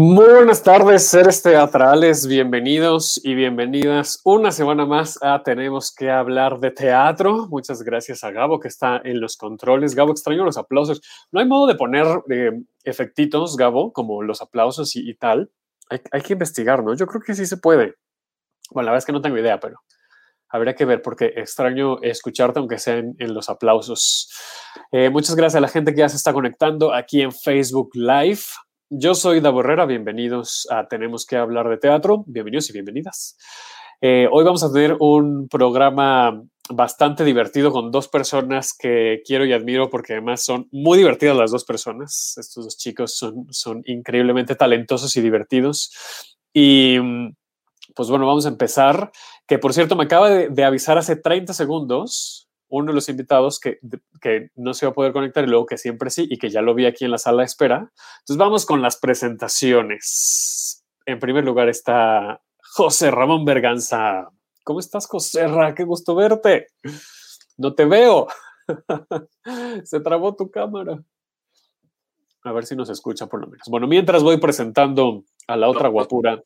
Muy buenas tardes, seres teatrales, bienvenidos y bienvenidas una semana más a Tenemos que hablar de teatro. Muchas gracias a Gabo que está en los controles. Gabo, extraño los aplausos. No hay modo de poner eh, efectitos, Gabo, como los aplausos y, y tal. Hay, que investigar, ¿no? Yo creo que sí se puede. Bueno, la verdad es que no tengo idea, pero habría que ver porque extraño escucharte aunque sea en, en los aplausos. Eh, muchas gracias a la gente que ya se está conectando aquí en Facebook Live. Yo soy Davo Herrera, bienvenidos a Tenemos que hablar de teatro, bienvenidos y bienvenidas. Eh, hoy vamos a tener un programa bastante divertido con dos personas que quiero y admiro porque además son muy divertidas las dos personas. Estos dos chicos son, son increíblemente talentosos y divertidos. Y pues bueno, vamos a empezar. Que por cierto, me acaba de, de avisar hace 30 segundos uno de los invitados que, que, no se va a poder conectar y luego que siempre sí y que ya lo vi aquí en la sala de espera. Entonces vamos con las presentaciones. En primer lugar está José Ramón Berganza. ¿Cómo estás, José Ra? Qué gusto verte. No te veo. se trabó tu cámara. A ver si nos escucha por lo menos. Bueno, mientras voy presentando a la otra guapura,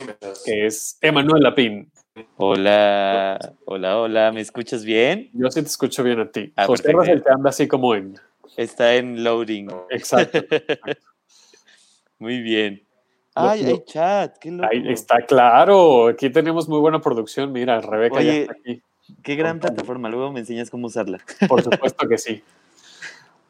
que es Emanuel Lapín. Hola, hola, hola, ¿me escuchas bien? Yo sí te escucho bien a ti. Ah, José Rafael te anda así como en. Está en loading. Exacto. muy bien. Ay, hay chat, qué loco. Ahí está claro. Aquí tenemos muy buena producción. Mira, Rebeca Oye, ya está aquí. Qué gran plataforma. Luego me enseñas cómo usarla. Por supuesto que sí.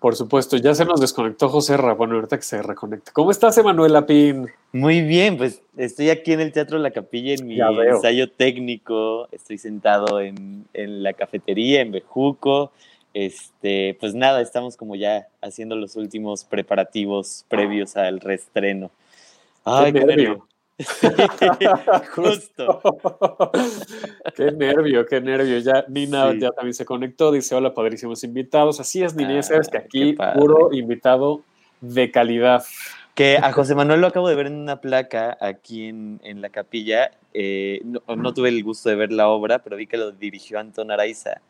Por supuesto, ya se nos desconectó José Ra. Bueno, ahorita que se reconecte. ¿Cómo estás, Emanuel Lapín? Muy bien, pues estoy aquí en el Teatro La Capilla en mi ensayo técnico. Estoy sentado en, en, la cafetería, en Bejuco. Este, pues nada, estamos como ya haciendo los últimos preparativos previos al reestreno. Ay, qué, qué Justo. qué nervio, qué nervio. Ya Nina sí. ya también se conectó, dice hola, padrísimos invitados. Así es, Nina, ah, sabes que aquí puro invitado de calidad. Que a José Manuel lo acabo de ver en una placa aquí en, en la capilla. Eh, no, no, tuve el gusto de ver la obra, pero vi que lo dirigió Antón Araiza.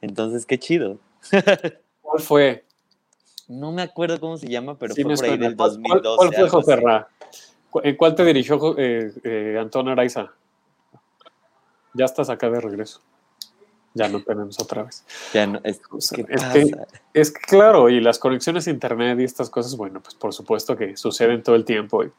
Entonces, qué chido. ¿Cuál fue? No me acuerdo cómo se llama, pero sí, fue por ahí del 2012. ¿Cuál, cuál fue José Ra? ¿En cuál te dirigió eh, eh, Antón Araiza? Ya estás acá de regreso. Ya no tenemos otra vez. Ya no, es, ¿qué es, que, es, que, claro, y las conexiones a internet y estas cosas, bueno, pues por supuesto que suceden todo el tiempo. Y,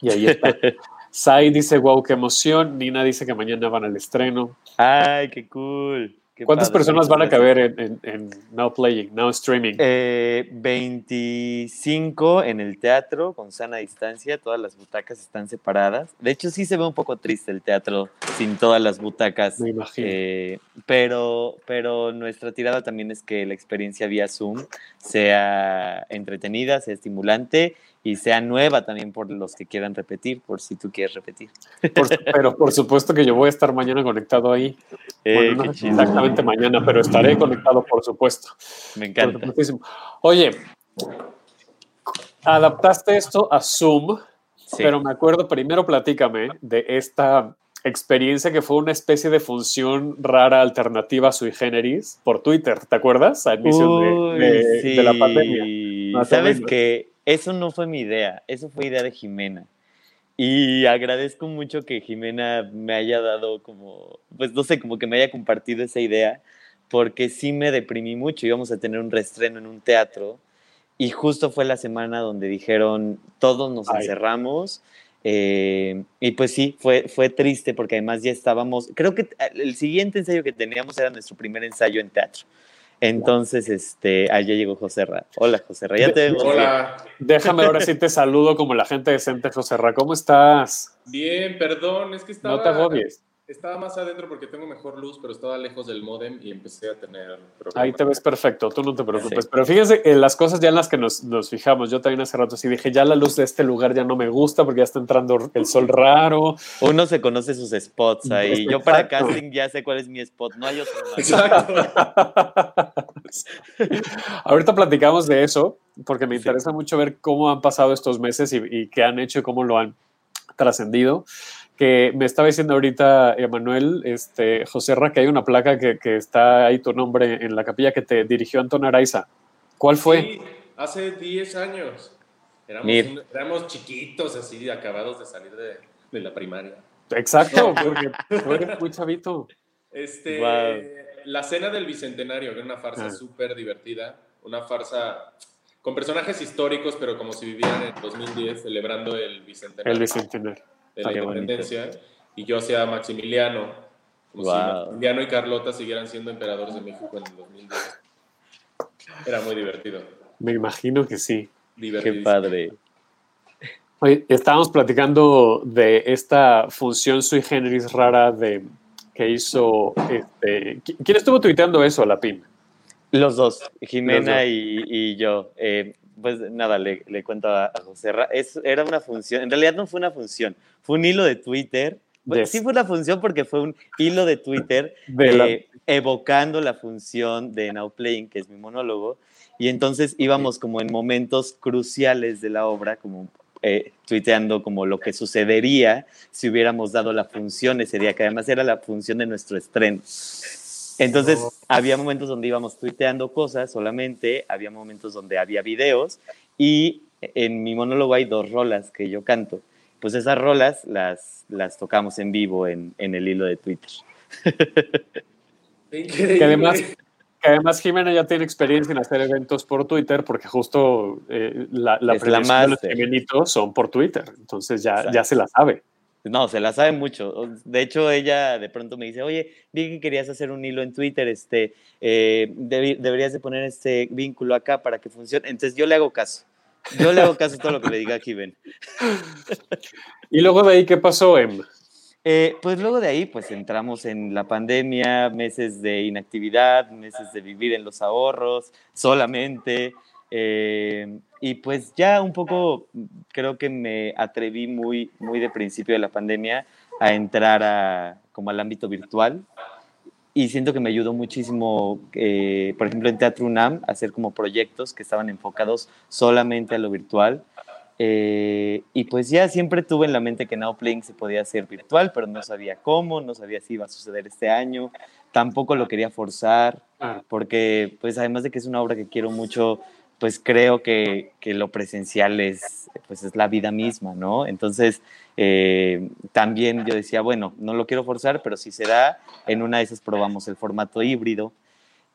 y ahí está. Sai dice, wow, qué emoción. Nina dice que mañana van al estreno. Ay, qué cool. Qué ¿Cuántas padre, personas van a caber en, en, en, Now Playing, Now Streaming? Eh, 25 en el teatro con sana distancia, todas las butacas están separadas. De hecho, sí se ve un poco triste el teatro sin todas las butacas. Me imagino. Eh, pero, pero nuestra tirada también es que la experiencia vía Zoom sea entretenida, sea estimulante y sea nueva también por los que quieran repetir, por si tú quieres repetir. Por, pero por supuesto que yo voy a estar mañana conectado ahí. Eh, bueno, no exactamente mañana, pero estaré conectado, por supuesto. Me encanta. Oye, adaptaste esto a Zoom, sí. pero me acuerdo, primero platícame de esta experiencia que fue una especie de función rara alternativa sui generis por Twitter, ¿te acuerdas? A inicio Uy, de, de, sí. de, la pandemia. ¿Sabes que Eso no fue mi idea, eso fue idea de Jimena. Y agradezco mucho que Jimena me haya dado como, pues no sé, como que me haya compartido esa idea, porque sí me deprimí mucho. Íbamos a tener un reestreno en un teatro y justo fue la semana donde dijeron, todos nos Ay. encerramos. Eh, y pues sí, fue, fue triste porque además ya estábamos, creo que el siguiente ensayo que teníamos era nuestro primer ensayo en teatro. Entonces, este, allá llegó José Ra. Hola, José Ra, ya te vemos. Hola. Déjame ahora sí te saludo como la gente decente, José Ra. ¿Cómo estás? Bien, perdón, es que estaba. No te agobies. Estaba más adentro porque tengo mejor luz, pero estaba lejos del modem y empecé a tener problemas. Ahí te ves perfecto, tú no te preocupes. Sí. Pero fíjense en las cosas ya en las que nos, nos, fijamos. Yo también hace rato sí dije, ya la luz de este lugar ya no me gusta porque ya está entrando el sol raro. Uno se conoce sus spots ahí. Exacto. Yo para casting ya sé cuál es mi spot, no hay otro. Exacto. Ahorita platicamos de eso, porque me interesa mucho ver cómo han pasado estos meses y, y qué han hecho y cómo lo han trascendido. Que me estaba diciendo ahorita Emanuel, este, José Ra, que hay una placa que, que, está ahí tu nombre en la capilla que te dirigió Antonio Araiza. ¿Cuál fue? Sí, hace 10 años. Éramos, éramos, chiquitos, así, acabados de salir de, de la primaria. Exacto, porque tú eres muy chavito. Este, wow. La cena del Bicentenario, que era una farsa ah. súper divertida, una farsa con personajes históricos, pero como si vivieran en 2010 celebrando el Bicentenario. El Bicentenario. De la independencia. Bonito. Y yo hacía Maximiliano, como wow. si Maximiliano y Carlota siguieran siendo emperadores de México en el 2010. Era muy divertido. Me imagino que sí. Qué padre. Oye, estábamos platicando de esta función sui generis rara de, que hizo. Este, ¿Quién estuvo tuiteando eso, la PIM? Los dos, Jimena Los dos. Y, y, yo. Eh, pues nada, le, le cuento a, a José. Es, era una función, en realidad no fue una función, fue un hilo de Twitter. Sí fue una función porque fue un hilo de Twitter de la... eh, evocando la función de Now Playing, que es mi monólogo, y entonces íbamos como en momentos cruciales de la obra, como eh, tuiteando como lo que sucedería si hubiéramos dado la función ese día, que además era la función de nuestro estreno. Entonces, oh. había momentos donde íbamos tuiteando cosas solamente, había momentos donde había videos y en mi monólogo hay dos rolas que yo canto. Pues esas rolas las, las tocamos en vivo en, en el hilo de Twitter. Increíble. Que además, que además Jimena ya tiene experiencia en hacer eventos por Twitter porque justo eh, la, la prevención de los Jimenitos son por Twitter. Entonces ya, ya se la sabe. No, se la sabe mucho. De hecho, ella de pronto me dice, oye, vi que querías hacer un hilo en Twitter, este, eh, deb deberías de poner este vínculo acá para que funcione. Entonces yo le hago caso. Yo le hago caso a todo lo que le diga Jiven. ¿Y luego de ahí qué pasó, Em? Eh, pues luego de ahí, pues entramos en la pandemia, meses de inactividad, meses de vivir en los ahorros solamente. Eh, y pues ya un poco creo que me atreví muy, muy de principio de la pandemia a entrar a, como al ámbito virtual. Y siento que me ayudó muchísimo, eh, por ejemplo, en Teatro UNAM, a hacer como proyectos que estaban enfocados solamente a lo virtual. Eh, y pues ya siempre tuve en la mente que Now Playing se podía hacer virtual, pero no sabía cómo, no sabía si iba a suceder este año, tampoco lo quería forzar, porque pues además de que es una obra que quiero mucho, pues creo que, que lo presencial es, pues es la vida misma, ¿no? Entonces eh, también yo decía, bueno, no lo quiero forzar, pero si se da, en una de esas probamos el formato híbrido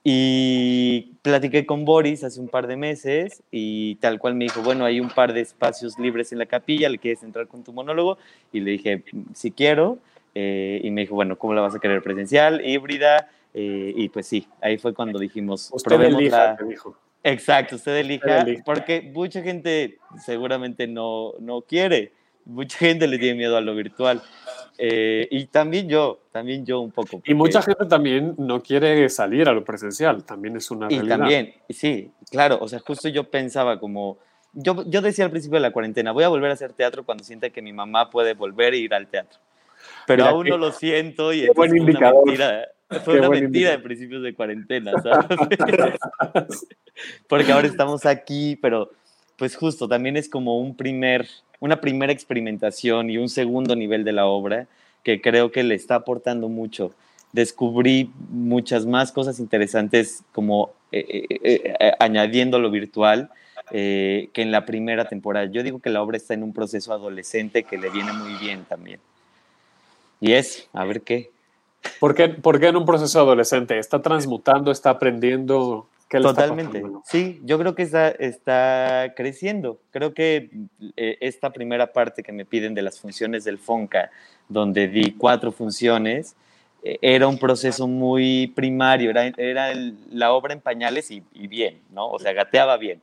y platiqué con Boris hace un par de meses y tal cual me dijo, bueno, hay un par de espacios libres en la capilla, ¿le quieres entrar con tu monólogo? Y le dije, sí quiero. Eh, y me dijo, bueno, ¿cómo la vas a querer? ¿Presencial? ¿Híbrida? Eh, y pues sí, ahí fue cuando dijimos, usted elija, la... dijo. Exacto, usted elija, porque mucha gente seguramente no, no quiere, mucha gente le tiene miedo a lo virtual. Eh, y también yo, también yo un poco. Porque... Y mucha gente también no quiere salir a lo presencial, también es una realidad. Y también, sí, claro, o sea, justo yo pensaba como, yo, yo decía al principio de la cuarentena, voy a volver a hacer teatro cuando sienta que mi mamá puede volver a ir al teatro. Pero aún no lo siento y buen fue indicador. una mentira, fue Qué una mentira de principios de cuarentena, ¿sabes? Porque ahora estamos aquí, pero pues justo también es como un primer, una primera experimentación y un segundo nivel de la obra que creo que le está aportando mucho. Descubrí muchas más cosas interesantes como eh, eh, eh, añadiendo lo virtual eh, que en la primera temporada. Yo digo que la obra está en un proceso adolescente que le viene muy bien también. Y es, a ver qué. ¿Por qué, por qué en un proceso adolescente? ¿Está transmutando, está aprendiendo? ¿Qué le Totalmente. Está sí, yo creo que está, está creciendo. Creo que eh, esta primera parte que me piden de las funciones del FONCA, donde di cuatro funciones, eh, era un proceso muy primario, era, era el, la obra en pañales y, y, bien, ¿no? O sea, gateaba bien.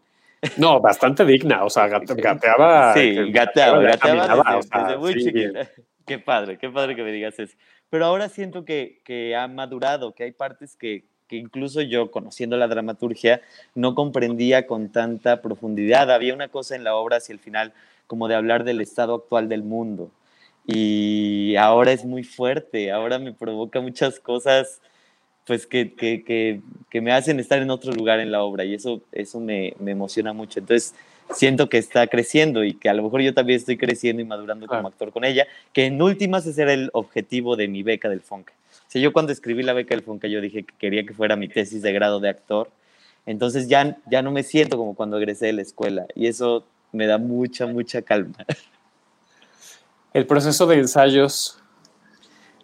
No, bastante digna, o sea, gate, gateaba. Sí, gateaba, gateaba, gateaba desde, o sea, desde muy sí, chiquita. Qué padre, qué padre que me digas eso. Pero ahora siento que, que ha madurado, que hay partes que, que incluso yo, conociendo la dramaturgia, no comprendía con tanta profundidad. Había una cosa en la obra hacia el final como de hablar del estado actual del mundo. Y ahora es muy fuerte, ahora me provoca muchas cosas pues que, que, que, que, me hacen estar en otro lugar en la obra y eso, eso me, me, emociona mucho. Entonces, siento que está creciendo y que a lo mejor yo también estoy creciendo y madurando como actor con ella, que en últimas ese era el objetivo de mi beca del FONCA. O sea, yo cuando escribí la beca del FONCA yo dije que quería que fuera mi tesis de grado de actor, entonces ya, ya no me siento como cuando egresé de la escuela y eso me da mucha, mucha calma. El proceso de ensayos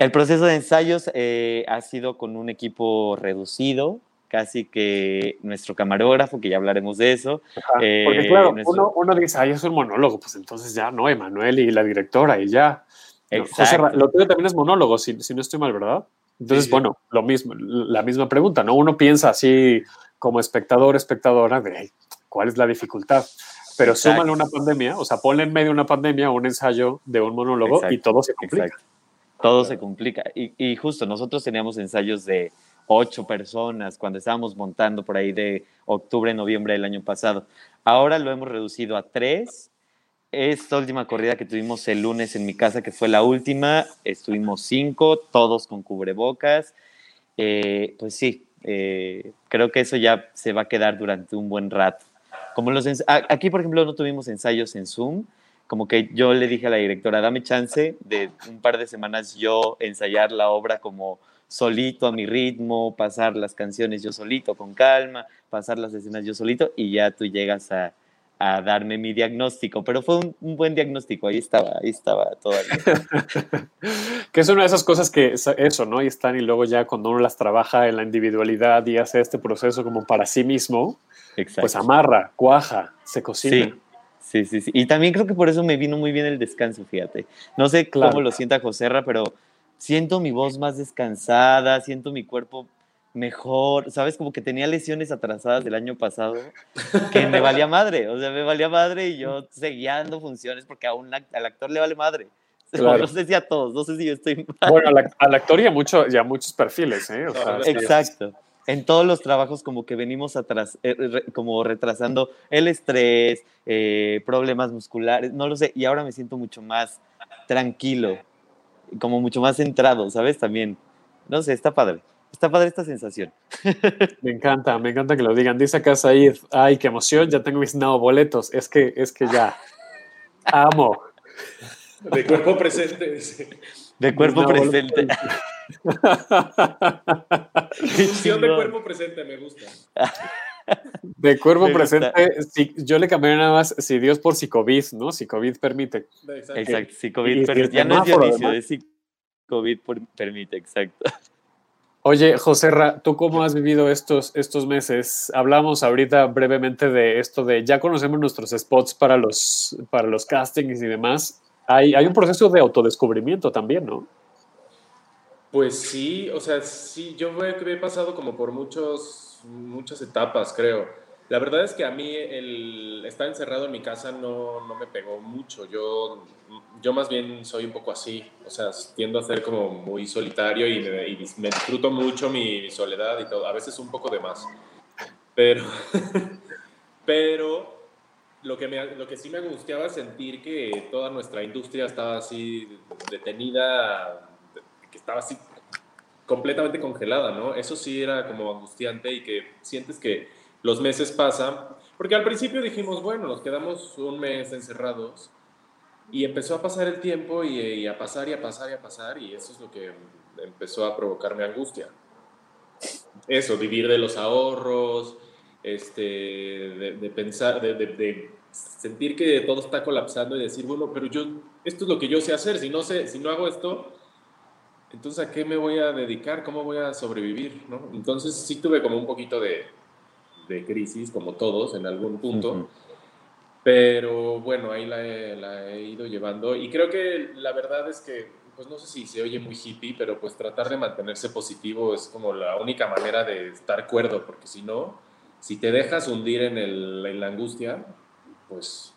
el proceso de ensayos eh, ha sido con un equipo reducido, casi que nuestro camarógrafo, que ya hablaremos de eso. Eh, porque claro, uno, dice, ay, es un monólogo, pues entonces ya, ¿no? Emanuel y la directora y ya. Exacto. lo tuyo también es monólogo, si, no estoy mal, ¿verdad? Entonces, bueno, lo mismo, la misma pregunta, ¿no? Uno piensa así como espectador, espectadora, de cuál es la dificultad. Pero súmale una pandemia, o sea, ponle en medio una pandemia un ensayo de un monólogo y todo se complica todo se complica. Y, justo nosotros teníamos ensayos de ocho personas cuando estábamos montando por ahí de octubre, noviembre del año pasado. Ahora lo hemos reducido a tres. Esta última corrida que tuvimos el lunes en mi casa, que fue la última, estuvimos cinco, todos con cubrebocas. Eh, pues sí, eh, creo que eso ya se va a quedar durante un buen rato. Como los aquí, por ejemplo, no tuvimos ensayos en Zoom, como que yo le dije a la directora, dame chance de un par de semanas yo ensayar la obra como solito a mi ritmo, pasar las canciones yo solito con calma, pasar las escenas yo solito y ya tú llegas a, a darme mi diagnóstico, pero fue un, buen diagnóstico, ahí estaba, ahí estaba todavía. que es una de esas cosas que eso, ¿no? Y están y luego ya cuando uno las trabaja en la individualidad y hace este proceso como para sí mismo, pues amarra, cuaja, se cocina. Sí. Sí, sí, sí. Y también creo que por eso me vino muy bien el descanso, fíjate. No sé cómo lo sienta Joserra, pero siento mi voz más descansada, siento mi cuerpo mejor, ¿sabes? Como que tenía lesiones atrasadas del año pasado que me valía madre, o sea, me valía madre y yo seguía dando funciones porque a un, al actor le vale madre. No sé si a todos, no sé si yo estoy Bueno, al, actor y a, mucho, y muchos perfiles, ¿eh? Exacto en todos los trabajos como que venimos atrás, eh, como retrasando el estrés, eh, problemas musculares, no lo sé, y ahora me siento mucho más tranquilo, como mucho más centrado, ¿sabes? También, no sé, está padre. Está padre esta sensación. Me encanta, me encanta que lo digan. Dice acá Said, ay, qué emoción, ya tengo mis nuevos boletos. Es que, es que ya, amo. De cuerpo presente. De cuerpo presente. Función de cuerpo presente, me gusta. De cuerpo presente, yo le cambiaría nada más si Dios por si COVID, ¿no? Si COVID permite. Exacto, si COVID permite. Ya no es Dionisio, es si COVID permite, exacto. Oye, José, ¿tú cómo has vivido estos, estos meses? Hablamos ahorita brevemente de esto de ya conocemos nuestros spots para los, para los castings y demás. Hay, hay un proceso de autodescubrimiento también, ¿no? Pues sí, o sea, sí, yo he, he pasado como por muchos, muchas etapas, creo. La verdad es que a mí el estar encerrado en mi casa no, no me pegó mucho. Yo, yo más bien soy un poco así, o sea, tiendo a ser como muy solitario y me, disfruto mucho mi, soledad y todo, a veces un poco de más. Pero, pero lo que, me, lo que sí me angustiaba es sentir que toda nuestra industria estaba así detenida que estaba así completamente congelada, ¿no? Eso sí era como angustiante y que sientes que los meses pasan, porque al principio dijimos, bueno, nos quedamos un mes encerrados y empezó a pasar el tiempo y, a pasar y a pasar y a pasar y eso es lo que empezó a provocarme angustia. Eso, vivir de los ahorros, este, de, pensar, de, sentir que todo está colapsando y decir, bueno, pero yo, esto es lo que yo sé hacer, si no, sé, si no hago esto, entonces, ¿a qué me voy a dedicar? ¿Cómo voy a sobrevivir? ¿no? Entonces, sí tuve como un poquito de, de crisis, como todos, en algún punto. Pero bueno, ahí la he, la he, ido llevando. Y creo que la verdad es que, pues no sé si se oye muy hippie, pero pues tratar de mantenerse positivo es como la única manera de estar cuerdo, porque si no, si te dejas hundir en, el, en la angustia, pues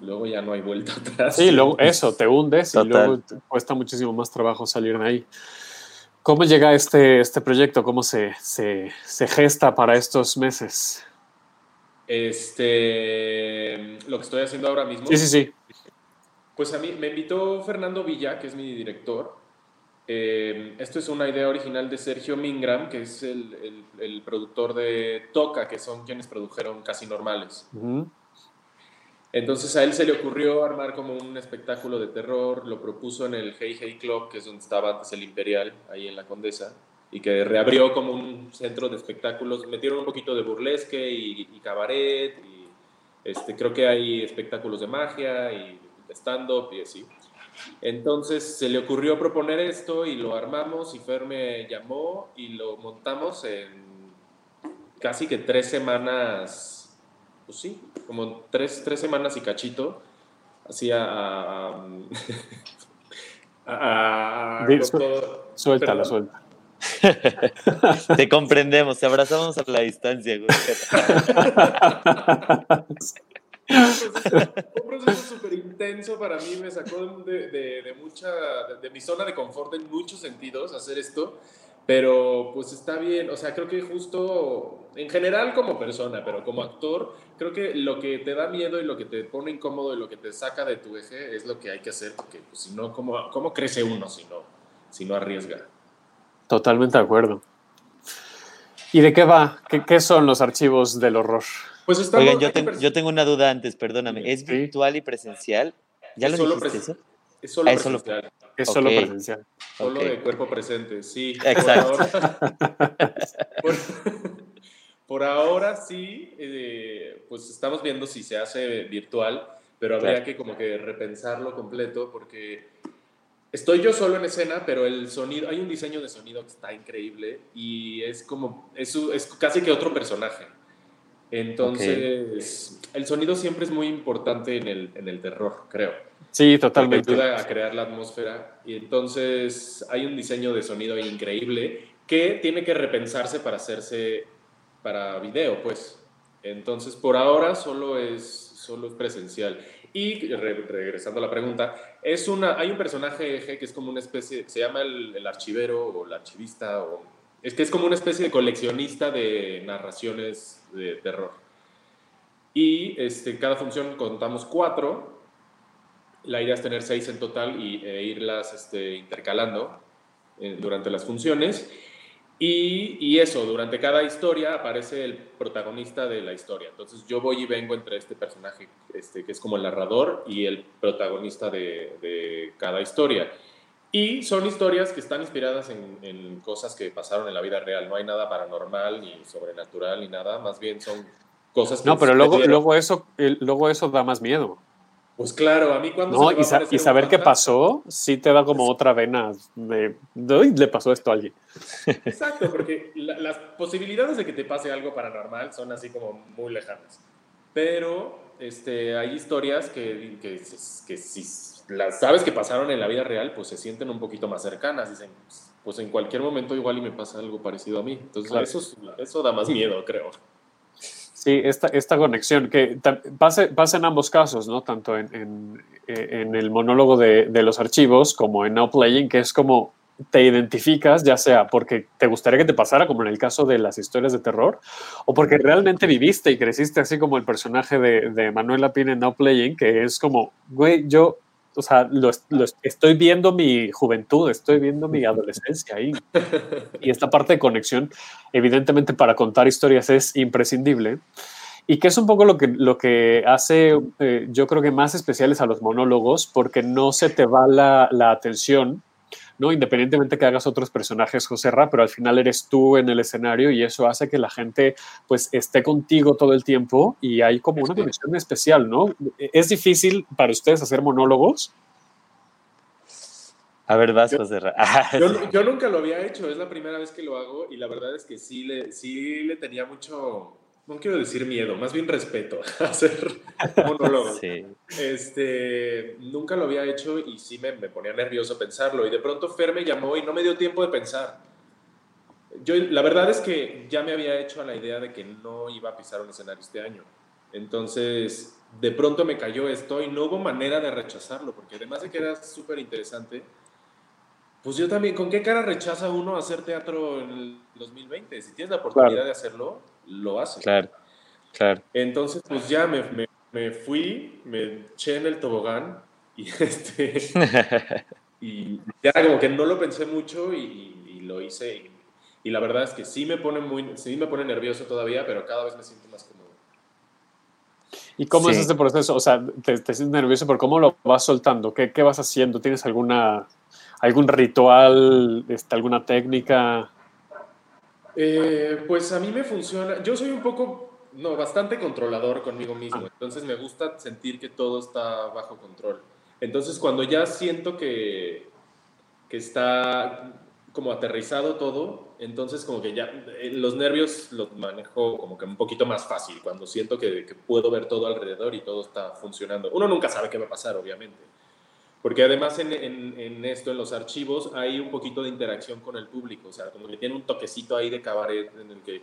luego ya no hay vuelta atrás. Sí, luego eso, te hundes y luego cuesta muchísimo más trabajo salir de ahí. ¿Cómo llega este, este proyecto? ¿Cómo se, se, se, gesta para estos meses? Este, lo que estoy haciendo ahora mismo. Sí, sí, sí. Pues a mí me invitó Fernando Villa, que es mi director, Eh, esto es una idea original de Sergio Mingram, que es el, el, productor de Toca, que son quienes produjeron Casi Normales. Entonces a él se le ocurrió armar como un espectáculo de terror, lo propuso en el Hey Hey Club, que es donde estaba antes el Imperial, ahí en la Condesa, y que reabrió como un centro de espectáculos. Metieron un poquito de burlesque y, cabaret, y este, creo que hay espectáculos de magia y stand-up y así. Entonces se le ocurrió proponer esto y lo armamos y Fer me llamó y lo montamos en casi que tres semanas, pues sí, como tres, tres semanas y cachito, así a... a, suéltala, suelta. Te comprendemos, te abrazamos a la distancia. un proceso súper intenso para mí, me sacó de, de, mucha, de, mi zona de confort en muchos sentidos hacer esto, pero pues está bien, o sea, creo que justo en general como persona, pero como actor, creo que lo que te da miedo y lo que te pone incómodo y lo que te saca de tu eje es lo que hay que hacer, porque pues, si no, ¿cómo, ¿cómo crece uno si no, si no arriesga? Totalmente de acuerdo. ¿Y de qué va? ¿Qué, qué son los archivos del horror? Pues Oigan, yo, tengo una duda antes, perdóname. ¿Es virtual y presencial? ¿Ya lo dijiste eso? Es solo ah, presencial. Es solo presencial. Solo de cuerpo presente, sí. Exacto. Por ahora, sí, eh, pues estamos viendo si se hace virtual, pero habría que como que repensarlo completo porque estoy yo solo en escena, pero el sonido, hay un diseño de sonido que está increíble y es como, es, es casi que otro personaje. Entonces, el sonido siempre es muy importante en el, en el terror, creo. Sí, totalmente. ayuda a crear la atmósfera. Y entonces hay un diseño de sonido increíble que tiene que repensarse para hacerse para video, pues. Entonces, por ahora solo es, solo es presencial. Y regresando a la pregunta, es una, hay un personaje que es como una especie, se llama el, el archivero o el archivista o es que es como una especie de coleccionista de narraciones de terror. Y este, cada función contamos cuatro. La idea es tener seis en total y, e irlas este, intercalando eh, durante las funciones. Y, eso, durante cada historia aparece el protagonista de la historia. Entonces yo voy y vengo entre este personaje este, que es como el narrador y el protagonista de cada historia. Y son historias que están inspiradas en, cosas que pasaron en la vida real. No hay nada paranormal ni sobrenatural ni nada. Más bien son cosas que... No, pero luego, luego, eso, luego eso da más miedo. Pues claro, a mí cuando... No, y, saber qué pasó, sí te da como otra vena de, le pasó esto a alguien. Exacto, porque las posibilidades de que te pase algo paranormal son así como muy lejanas. Pero este, hay historias que, que, que, si las sabes que pasaron en la vida real, pues se sienten un poquito más cercanas. Dicen, pues en cualquier momento igual y me pasa algo parecido a mí. Entonces eso, eso da más miedo, creo. Sí, esta, esta conexión que pasa, pasa en ambos casos, ¿no? Tanto en, en, en el monólogo de, de, los archivos como en Now Playing, que es como te identificas, ya sea porque te gustaría que te pasara, como en el caso de las historias de terror, o porque realmente viviste y creciste así como el personaje de, de Manuel Lapine en Now Playing, que es como, güey, yo, o sea, lo, estoy viendo mi juventud, estoy viendo mi adolescencia ahí. Y esta parte de conexión, evidentemente para contar historias es imprescindible. Y que es un poco lo que, lo que hace, eh, yo creo que más especiales a los monólogos, porque no se te va la, la atención ¿no? Independientemente que hagas otros personajes, José Ra, pero al final eres tú en el escenario y eso hace que la gente pues esté contigo todo el tiempo y hay como una conexión especial, ¿no? ¿Es difícil para ustedes hacer monólogos? A ver, vas, José Ra. yo, nunca lo había hecho, es la primera vez que lo hago y la verdad es que sí le, sí le tenía mucho no quiero decir miedo, más bien respeto a hacer monólogos. Este, nunca lo había hecho y sí me, me, ponía nervioso pensarlo. Y de pronto Fer me llamó y no me dio tiempo de pensar. Yo, la verdad es que ya me había hecho a la idea de que no iba a pisar un escenario este año. Entonces, de pronto me cayó esto y no hubo manera de rechazarlo, porque además de que era súper interesante, pues yo también, ¿con qué cara rechaza uno hacer teatro en el 2020? Si tienes la oportunidad de hacerlo, lo hace. Claro, claro. Entonces, pues ya me, me, fui, me eché en el tobogán y este... y ya como que no lo pensé mucho y, y lo hice. Y, y, la verdad es que sí me, pone muy, sí me pone nervioso todavía, pero cada vez me siento más cómodo. ¿Y cómo sí. es este proceso? O sea, te, te, sientes nervioso, pero ¿cómo lo vas soltando? ¿Qué, qué vas haciendo? ¿Tienes alguna, algún ritual, este, alguna técnica? Eh, pues a mí me funciona. Yo soy un poco, no, bastante controlador conmigo mismo. Ah. Entonces me gusta sentir que todo está bajo control. Entonces cuando ya siento que, que está como aterrizado todo, entonces como que ya eh, los nervios los manejo como que un poquito más fácil cuando siento que, que, puedo ver todo alrededor y todo está funcionando. Uno nunca sabe qué va a pasar, obviamente. Porque además en, en, en, esto, en los archivos, hay un poquito de interacción con el público, o sea, como que tiene un toquecito ahí de cabaret en el que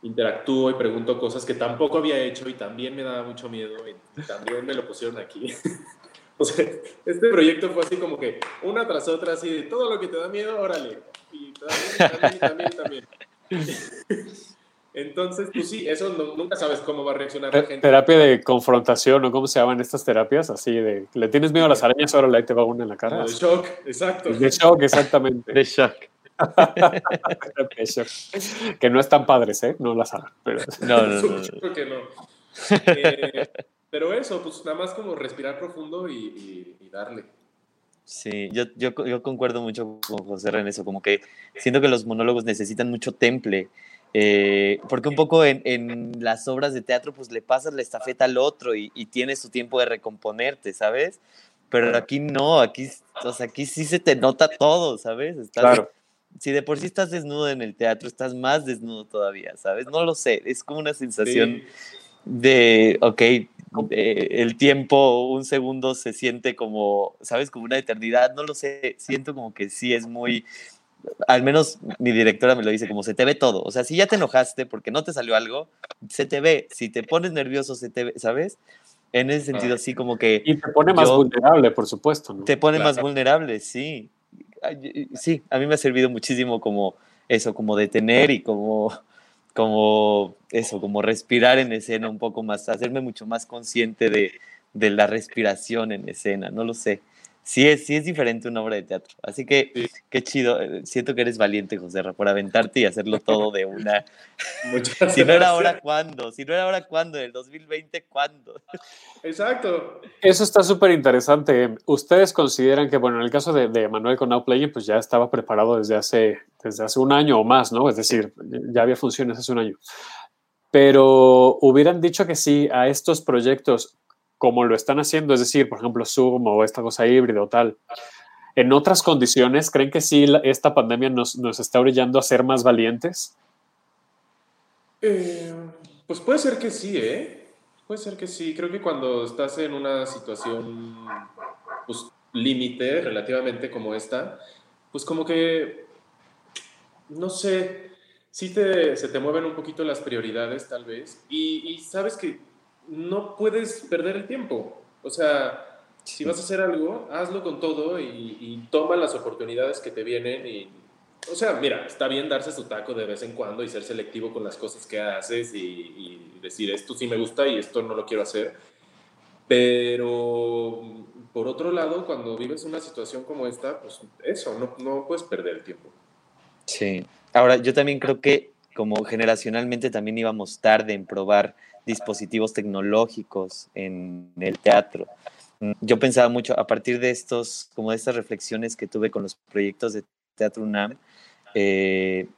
interactúo y pregunto cosas que tampoco había hecho y también me daba mucho miedo y también me lo pusieron aquí. o sea, este proyecto fue así como que una tras otra, así de todo lo que te da miedo, órale. Y también, también, también. también. Entonces, pues sí, eso no, nunca sabes cómo va a reaccionar la gente. Terapia de confrontación, ¿o cómo se llaman estas terapias? Así de, ¿le tienes miedo a las arañas? Ahora ahí te va una en la cara. No, de shock, exacto. De shock, exactamente. De shock. de shock. Que no están padres, ¿eh? No las hagan. Pero... No, no, no. Creo que no. Eh, pero eso, pues nada más como respirar profundo y, y, y darle. Sí, yo, yo, yo, concuerdo mucho con José en eso, como que siento que los monólogos necesitan mucho temple, eh, porque un poco en, en, las obras de teatro pues le pasas la estafeta al otro y, y, tienes tu tiempo de recomponerte, ¿sabes? Pero aquí no, aquí, o sea, aquí sí se te nota todo, ¿sabes? Estás, claro. Si de por sí estás desnudo en el teatro, estás más desnudo todavía, ¿sabes? No lo sé, es como una sensación sí. de, ok, el tiempo, un segundo se siente como, ¿sabes? Como una eternidad, no lo sé, siento como que sí es muy, al menos mi directora me lo dice, como se te ve todo, o sea, si ya te enojaste porque no te salió algo, se te ve, si te pones nervioso, se te ve, ¿sabes? En ese sentido, sí, como que... Y te pone más yo, vulnerable, por supuesto. ¿no? Te pone claro. más vulnerable, sí. Sí, a mí me ha servido muchísimo como eso, como detener y como como eso, como respirar en escena un poco más, hacerme mucho más consciente de, de la respiración en escena, no lo sé. Sí es, sí es diferente una obra de teatro. Así que sí. qué chido. eh, Siento que eres valiente, José, por aventarte y hacerlo todo de una. Muchas si no era ahora, ¿cuándo? Si no era ahora, ¿cuándo? ¿En el 2020, cuándo? Exacto. Eso está súper interesante. Ustedes consideran que, bueno, en el caso de, de Manuel con Now Playing, pues ya estaba preparado desde hace, desde hace un año o más, ¿no? Es decir, ya había funciones hace un año. Pero hubieran dicho que sí a estos proyectos como lo están haciendo, es decir, por ejemplo, Zoom o esta cosa híbrida o tal, en otras condiciones, ¿creen que sí esta pandemia nos, nos está orillando a ser más valientes? Eh, pues puede ser que sí, ¿eh? Puede ser que sí. Creo que cuando estás en una situación pues, límite relativamente como esta, pues como que, no sé, sí te, se te mueven un poquito las prioridades tal vez. Y, y sabes que no puedes perder el tiempo. O sea, si vas a hacer algo, hazlo con todo y, toma las oportunidades que te vienen. Y, o sea, mira, está bien darse su taco de vez en cuando y ser selectivo con las cosas que haces y, y decir esto sí me gusta y esto no lo quiero hacer. Pero, por otro lado, cuando vives una situación como esta, pues eso, no, no puedes perder el tiempo. Sí. Ahora, yo también creo que como generacionalmente también íbamos tarde en probar dispositivos tecnológicos en el teatro. Yo pensaba mucho, a partir de estos, como de estas reflexiones que tuve con los proyectos de Teatro UNAM, eh,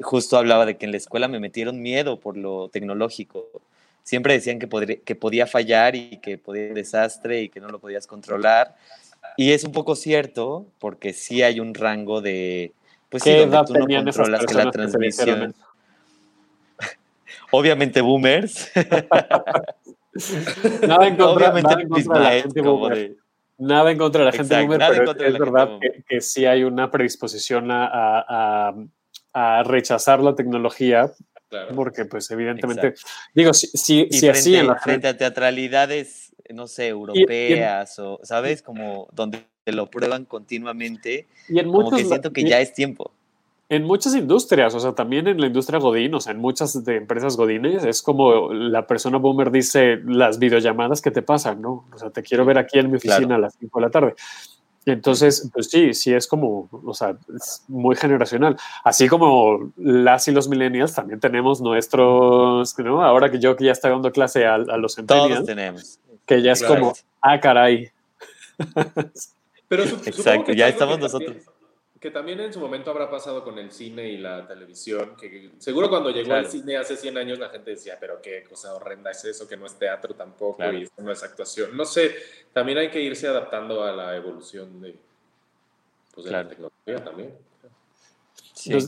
justo hablaba de que en la escuela me metieron miedo por lo tecnológico. Siempre decían que, que podía fallar y que podía ser un desastre y que no lo podías controlar. Y es un poco cierto, porque sí hay un rango de, pues sí, donde tú no controlas que la transmisión. Que Obviamente boomers. nada en contra, Obviamente nada en contra de la gente boomer. De... Nada en contra de la gente Exacto, boomer, pero es, es verdad que, que, sí hay una predisposición a, a, a rechazar la tecnología Claro. porque pues evidentemente Exacto. digo si, si, si frente, así en la frente a teatralidades no sé europeas y, y, o sabes como donde te lo prueban continuamente y en como muchos, que siento que ya es tiempo en muchas industrias, o sea, también en la industria Godín, o sea, en muchas de empresas Godines, es como la persona boomer dice las videollamadas que te pasan, ¿no? O sea, te quiero ver aquí en mi oficina claro. a las 5 de la tarde. Entonces, pues sí, sí es como, o sea, es muy generacional. Así como las y los millennials, también tenemos nuestros, ¿no? Ahora que yo que ya estoy dando clase a, los centennials. Todos tenemos. Que ya es como, ah, caray. Pero Exacto, ya estamos nosotros que también en su momento habrá pasado con el cine y la televisión, que seguro cuando llegó al cine hace 100 años la gente decía, pero qué cosa horrenda es eso, que no es teatro tampoco y esto no es actuación. No sé, también hay que irse adaptando a la evolución de, pues, la tecnología también.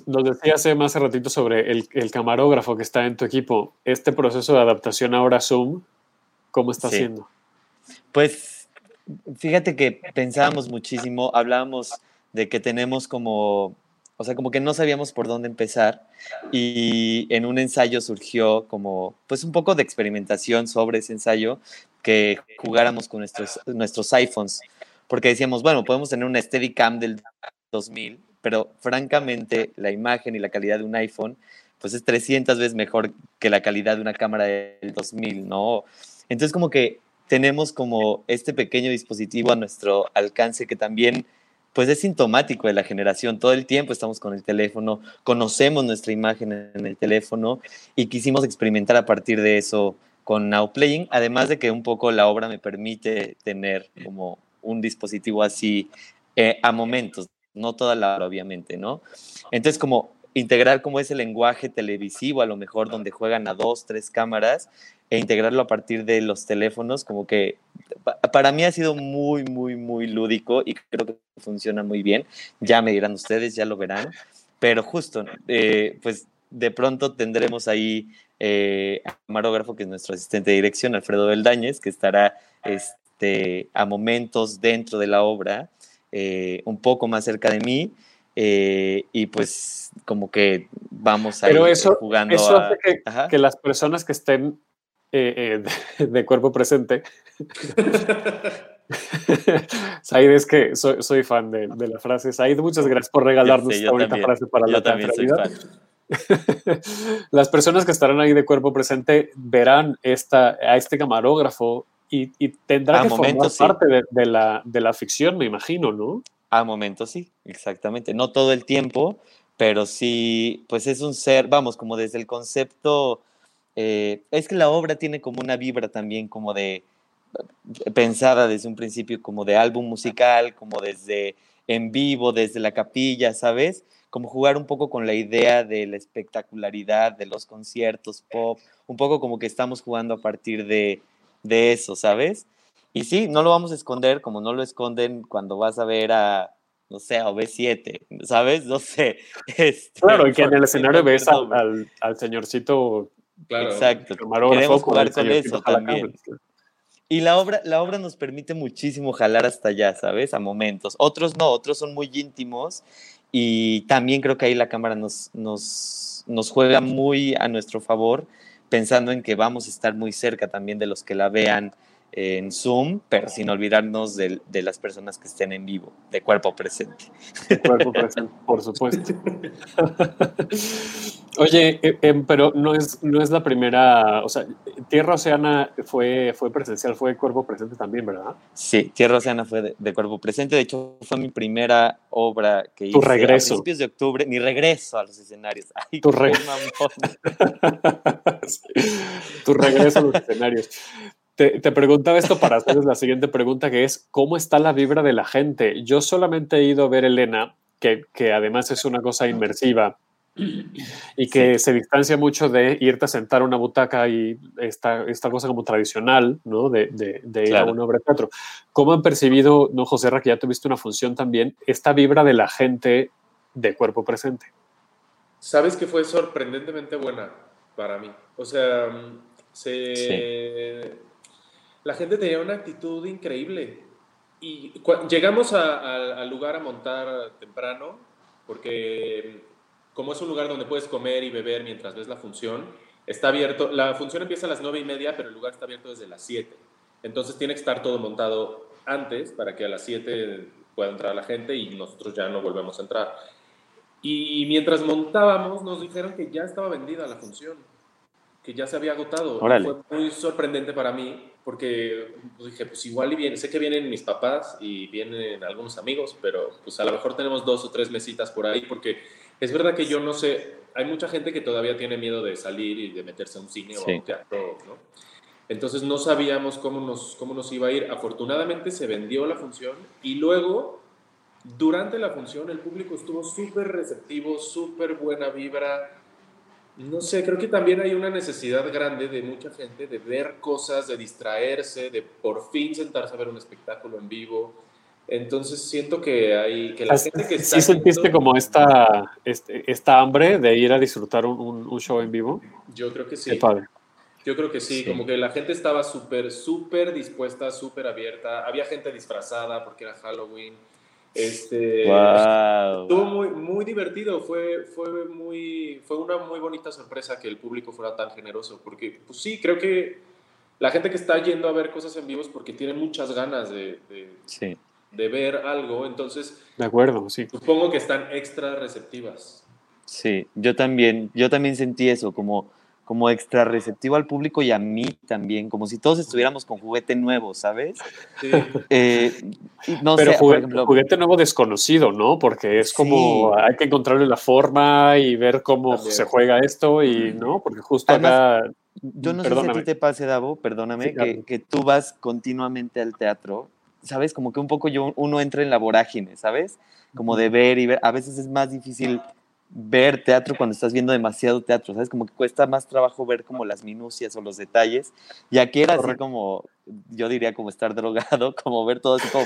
Nos, decía hace más ratito sobre el, el, camarógrafo que está en tu equipo. Este proceso de adaptación ahora a Zoom, ¿cómo está haciendo? Pues fíjate que pensábamos muchísimo, hablábamos de que tenemos como, o sea, como que no sabíamos por dónde empezar y en un ensayo surgió como, pues un poco de experimentación sobre ese ensayo, que jugáramos con nuestros, nuestros iPhones, porque decíamos, bueno, podemos tener una Steadicam del 2000, pero francamente la imagen y la calidad de un iPhone, pues es 300 veces mejor que la calidad de una cámara del 2000, ¿no? Entonces como que tenemos como este pequeño dispositivo a nuestro alcance que también pues es sintomático de la generación. Todo el tiempo estamos con el teléfono, conocemos nuestra imagen en el teléfono y quisimos experimentar a partir de eso con Now Playing, además de que un poco la obra me permite tener como un dispositivo así eh, a momentos, no toda la obviamente, ¿no? Entonces como integrar como ese lenguaje televisivo a lo mejor donde juegan a dos, tres cámaras e integrarlo a partir de los teléfonos, como que para mí ha sido muy, muy, muy lúdico y creo que funciona muy bien. Ya me dirán ustedes, ya lo verán. Pero justo, eh, pues de pronto tendremos ahí eh, a Marógrafo, que es nuestro asistente de dirección, Alfredo Beldañez, que estará este, a momentos dentro de la obra, eh, un poco más cerca de mí. Y pues como que vamos a ir eso, jugando eso hace que, que, las personas que estén de, de, cuerpo presente Said, es que soy, soy fan de, de, la frase. Said, muchas gracias por regalarnos esta bonita frase para la teatralidad. Las personas que estarán ahí de cuerpo presente verán esta, a este camarógrafo y, y tendrá que formar parte de, de, la, de la ficción, me imagino, ¿no? A momentos sí, exactamente. No todo el tiempo, pero sí, pues es un ser, vamos, como desde el concepto, eh, es que la obra tiene como una vibra también como de pensada desde un principio como de álbum musical, como desde en vivo, desde la capilla, ¿sabes? Como jugar un poco con la idea de la espectacularidad de los conciertos pop, un poco como que estamos jugando a partir de, de eso, ¿sabes? Y sí, no lo vamos a esconder como no lo esconden cuando vas a ver a, no sé, a OB7, ¿sabes? No sé. Este, claro, y que en el escenario ves al, al, señorcito. Claro, Exacto. Queremos jugar con eso también. Y la obra, la obra nos permite muchísimo jalar hasta allá, ¿sabes? A momentos. Otros no, otros son muy íntimos y también creo que ahí la cámara nos, nos, nos juega muy a nuestro favor, pensando en que vamos a estar muy cerca también de los que la vean en Zoom, pero sin olvidarnos de, de, las personas que estén en vivo, de cuerpo presente. De cuerpo presente, por supuesto. Oye, eh, em, pero no es, no es la primera, o sea, Tierra Oceana fue, fue presencial, fue cuerpo presente también, ¿verdad? Sí, Tierra Oceana fue de, cuerpo presente, de hecho fue mi primera obra que hice tu regreso. a principios de octubre, mi regreso a los escenarios. tu, regreso. tu regreso a los escenarios. Te, preguntaba esto para hacerles la siguiente pregunta, que es, ¿cómo está la vibra de la gente? Yo solamente he ido a ver Elena, que, que además es una cosa inmersiva y que se distancia mucho de irte a sentar a una butaca y esta, esta cosa como tradicional, ¿no? De, de, ir a una obra de teatro. ¿Cómo han percibido, no, José Ra, que ya tuviste una función también, esta vibra de la gente de cuerpo presente? Sabes que fue sorprendentemente buena para mí. O sea, se la gente tenía una actitud increíble. Y llegamos al lugar a montar temprano, porque como es un lugar donde puedes comer y beber mientras ves la función, está abierto, la función empieza a las nueve y media, pero el lugar está abierto desde las 7. Entonces tiene que estar todo montado antes para que a las 7 pueda entrar la gente y nosotros ya no volvemos a entrar. Y mientras montábamos nos dijeron que ya estaba vendida la función. Que ya se había agotado. Órale. Fue muy sorprendente para mí porque pues, dije, pues igual y bien, sé que vienen mis papás y vienen algunos amigos, pero pues a lo mejor tenemos dos o tres mesitas por ahí porque es verdad que yo no sé, hay mucha gente que todavía tiene miedo de salir y de meterse a un cine o a Sí. un teatro, ¿no? Entonces no sabíamos cómo nos, cómo nos iba a ir. Afortunadamente se vendió la función y luego, durante la función, el público estuvo súper receptivo, súper buena vibra. No sé, creo que también hay una necesidad grande de mucha gente de ver cosas, de distraerse, de por fin sentarse a ver un espectáculo en vivo. Entonces siento que hay que la gente que está ¿Sí sentiste yendo- como esta, este- esta hambre de ir a disfrutar un, un- un show en vivo? Yo creo que sí. Qué padre. Yo creo que sí, Sí. como que la gente estaba súper, súper dispuesta, súper abierta. Había gente disfrazada porque era Halloween. Este, Wow. Estuvo muy, muy divertido, fue, fue, muy, fue una muy bonita sorpresa que el público fuera tan generoso, porque pues sí, creo que la gente que está yendo a ver cosas en vivo es porque tiene muchas ganas de, de, Sí. de ver algo, entonces De acuerdo, sí. supongo que están extra receptivas. Sí, yo también, yo también sentí eso, como, como extra receptivo al público y a mí también, como si todos estuviéramos con juguete nuevo, ¿sabes? Sí, Eh, no Pero sé, por juguete, ejemplo, juguete nuevo desconocido, ¿no? Porque es como hay que encontrarle la forma y ver cómo También. se juega esto y no, porque justo Además, acá. yo no sé si a ti te pase, Davo, perdóname, Sí, claro. que, que tú vas continuamente al teatro, ¿sabes? Como que un poco yo, uno entra en la vorágine, ¿sabes? Como de ver y ver, a veces es más difícil ver teatro cuando estás viendo demasiado teatro, ¿sabes? Como que cuesta más trabajo ver como las minucias o los detalles. Y aquí era así como, yo diría como estar drogado, como ver todo así como...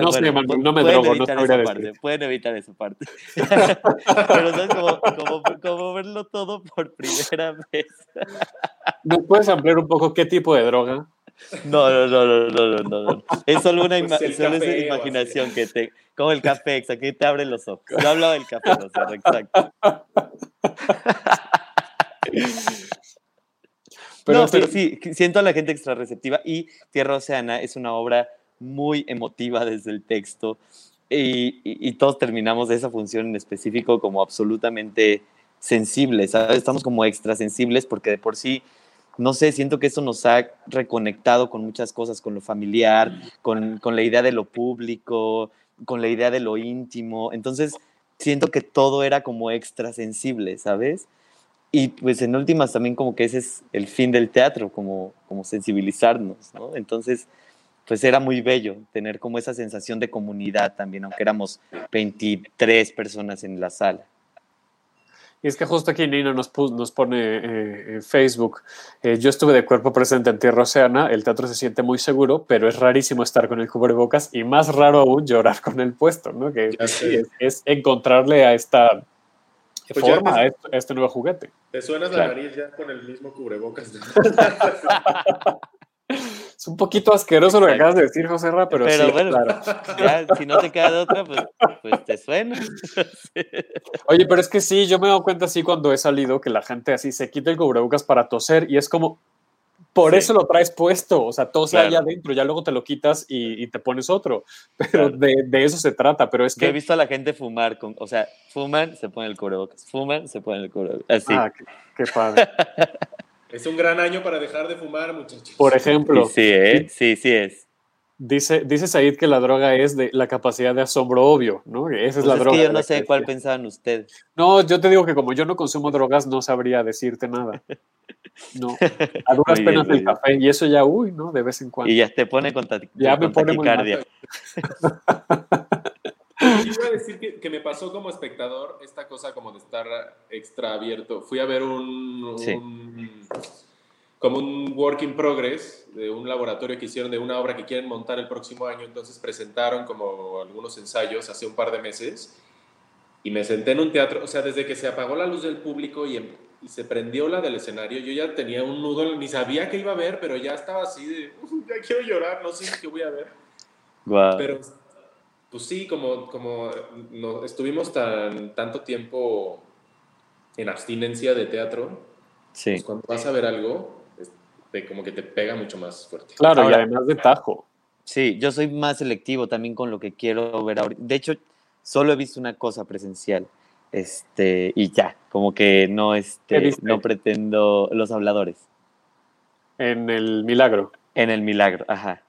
No sé, no me drogo, no evitar sabría esa parte, pueden evitar esa parte. Pero ¿sabes? Como, como, como verlo todo por primera vez. ¿Nos puedes ampliar un poco qué tipo de droga? No, no, no, no, no, no, no, no. Es solo una ima- Pues solo café imaginación que te. Como el café, exacto, que te abre los ojos. Yo hablaba del café, no sé, exacto. no, sí- pero sí, siento a la gente extra receptiva y Tierra Oceana es una obra muy emotiva desde el texto y, y- y todos terminamos de esa función en específico como absolutamente sensibles, ¿sabes? Estamos como extra sensibles porque de por sí, no sé, siento que eso nos ha reconectado con muchas cosas, con lo familiar, con, con la idea de lo público, con la idea de lo íntimo, entonces siento que todo era como extra sensible, ¿sabes? Y pues en últimas también como que ese es el fin del teatro, como, como sensibilizarnos, ¿no? Entonces, pues era muy bello tener como esa sensación de comunidad también, aunque éramos 23 personas en la sala. Y es que justo aquí Nina nos, pone eh, en Facebook, eh, yo estuve de cuerpo presente en Tierra Oceana, el teatro se siente muy seguro, pero es rarísimo estar con el cubrebocas y más raro aún llorar con el puesto, ¿no? Que es, es encontrarle a esta Pues forma, a este, a este nuevo juguete. Te suenas Claro. la nariz ya con el mismo cubrebocas. Es un poquito asqueroso lo que Exacto. acabas de decir, José Ra, pero, Pero sí, bueno, claro. ya, si no te queda de otra, pues, pues te suena. Oye, pero es que sí, yo me he dado cuenta así cuando he salido que la gente así se quita el cubrebocas para toser y es como, por Sí. eso lo traes puesto, o sea, tose Claro. allá adentro, ya luego te lo quitas y, y te pones otro, pero Claro. de, de eso se trata, pero es Yo he que... visto a la gente fumar, con, o sea, fuman, se ponen el cubrebocas, fuman, se ponen el cubrebocas, así. Ah, qué, qué padre. Es un gran año para dejar de fumar, muchachos. Por ejemplo, sí, ¿eh? Sí, sí es. dice, dice Said que la droga es de la capacidad de asombro obvio, ¿no? Esa es Pues la es droga. que yo no sé que cuál pensaban ustedes. No, yo te digo que como yo no consumo drogas, no sabría decirte nada. No, a duras Muy penas el bien. café y eso ya, uy, ¿no? De vez en cuando. Y ya te pone con, ta- Ya me pone taquicardia. Yo iba a decir que, que me pasó como espectador esta cosa como de estar extra abierto. Fui a ver un, Sí. un- como un work in progress de un laboratorio que hicieron de una obra que quieren montar el próximo año. Entonces presentaron como algunos ensayos hace un par de meses y me senté en un teatro. O sea, desde que se apagó la luz del público y, em- y se prendió la del escenario, yo ya tenía un nudo, ni sabía qué iba a ver, pero ya estaba así de, ya quiero llorar, no sé qué voy a ver. Guau. Pero, pues sí, como, como no, estuvimos tan, tanto tiempo en abstinencia de teatro, sí. pues cuando vas a ver algo, como que te pega mucho más fuerte. Claro, y además de tajo. Sí, yo soy más selectivo también con lo que quiero ver ahorita. De hecho, solo he visto una cosa presencial Este, y ya, como que no, este, no pretendo los habladores. En el milagro. En el milagro, ajá.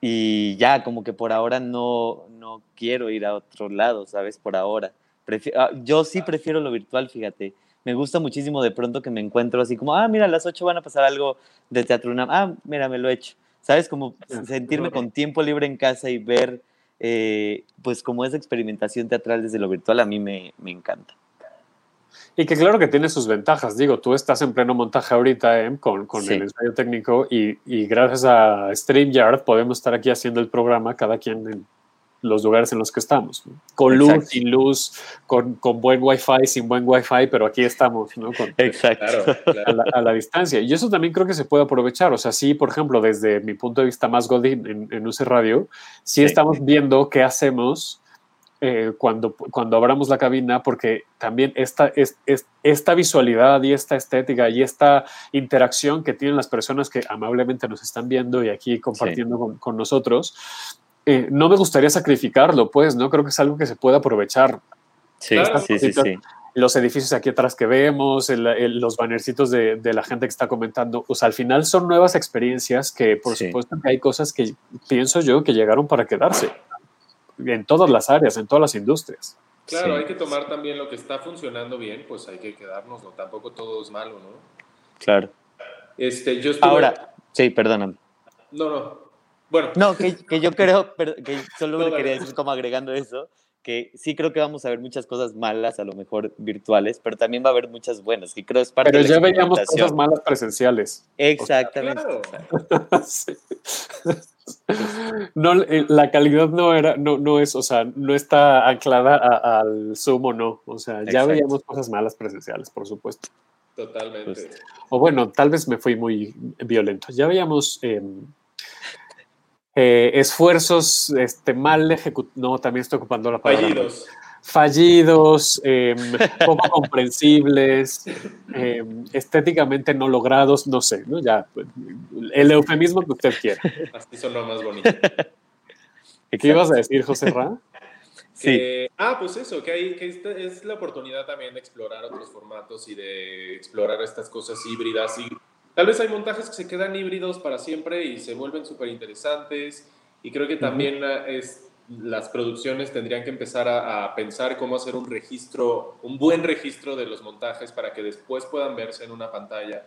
Y ya, como que por ahora no, no quiero ir a otro lado, ¿sabes? Por ahora. Ah, yo sí prefiero lo virtual, fíjate. Me gusta muchísimo de pronto que me encuentro así como, ah, mira, a las 8 van a pasar algo de teatro. Ah, mira, me lo he hecho. ¿Sabes? Como sentirme con tiempo libre en casa y ver, eh, pues, como esa experimentación teatral desde lo virtual, a mí me, me encanta. Y que claro que tiene sus ventajas. Digo, tú estás en pleno montaje ahorita ¿eh? con, con el ensayo técnico y, y, gracias a StreamYard podemos estar aquí haciendo el programa cada quien en los lugares en los que estamos. Con luz, sin luz, con, con, buen wifi, sin buen wifi, pero aquí estamos, ¿no? Exacto. A, la, distancia. Y eso también creo que se puede aprovechar. O sea, sí, por ejemplo, desde mi punto de vista más godín en, en UC Radio, sí, estamos viendo qué hacemos eh, cuando, cuando abramos la cabina, porque también esta, es, esta visualidad y esta estética y esta interacción que tienen las personas que amablemente nos están viendo y aquí compartiendo con, nosotros, eh, no me gustaría sacrificarlo, pues, ¿no? Creo que es algo que se puede aprovechar. Sí, sí, sí, Los edificios aquí atrás que vemos, los bannercitos de, de, la gente que está comentando, pues al final son nuevas experiencias que por supuesto que hay cosas que pienso yo que llegaron para quedarse en todas las áreas, en todas las industrias. Claro, hay que tomar también lo que está funcionando bien, pues hay que quedarnos, ¿no? Tampoco todo es malo, ¿no? Claro. Este, yo Ahora, sí, perdóname. No, no. Bueno. No, que, que yo creo, que solo quería decir como agregando eso, que sí creo que vamos a ver muchas cosas malas, a lo mejor virtuales, pero también va a haber muchas buenas, que creo es parte pero de la ya veíamos cosas malas presenciales. Exactamente. No, eh, la calidad no era, no, no es, o sea, no está anclada al sumo, no. O sea, ya veíamos cosas malas presenciales, por supuesto. Totalmente. Pues, o bueno, tal vez me fui muy violento. Ya veíamos em, eh, esfuerzos este, mal ejecutados. No, también estoy ocupando la palabra. Fallidos fallidos, em, poco comprensibles, em, estéticamente no logrados, no sé, ¿no? Ya, el eufemismo que usted quiera. Así son lo más bonito. ¿Qué ibas a decir, José Ra? Sí. ah, pues eso, que, hay, que es la oportunidad también de explorar otros formatos y de explorar estas cosas híbridas. Y tal vez hay montajes que se quedan híbridos para siempre y se vuelven súper interesantes. Y creo que también es las producciones tendrían que empezar a, pensar cómo hacer un registro, un buen registro de los montajes para que después puedan verse en una pantalla.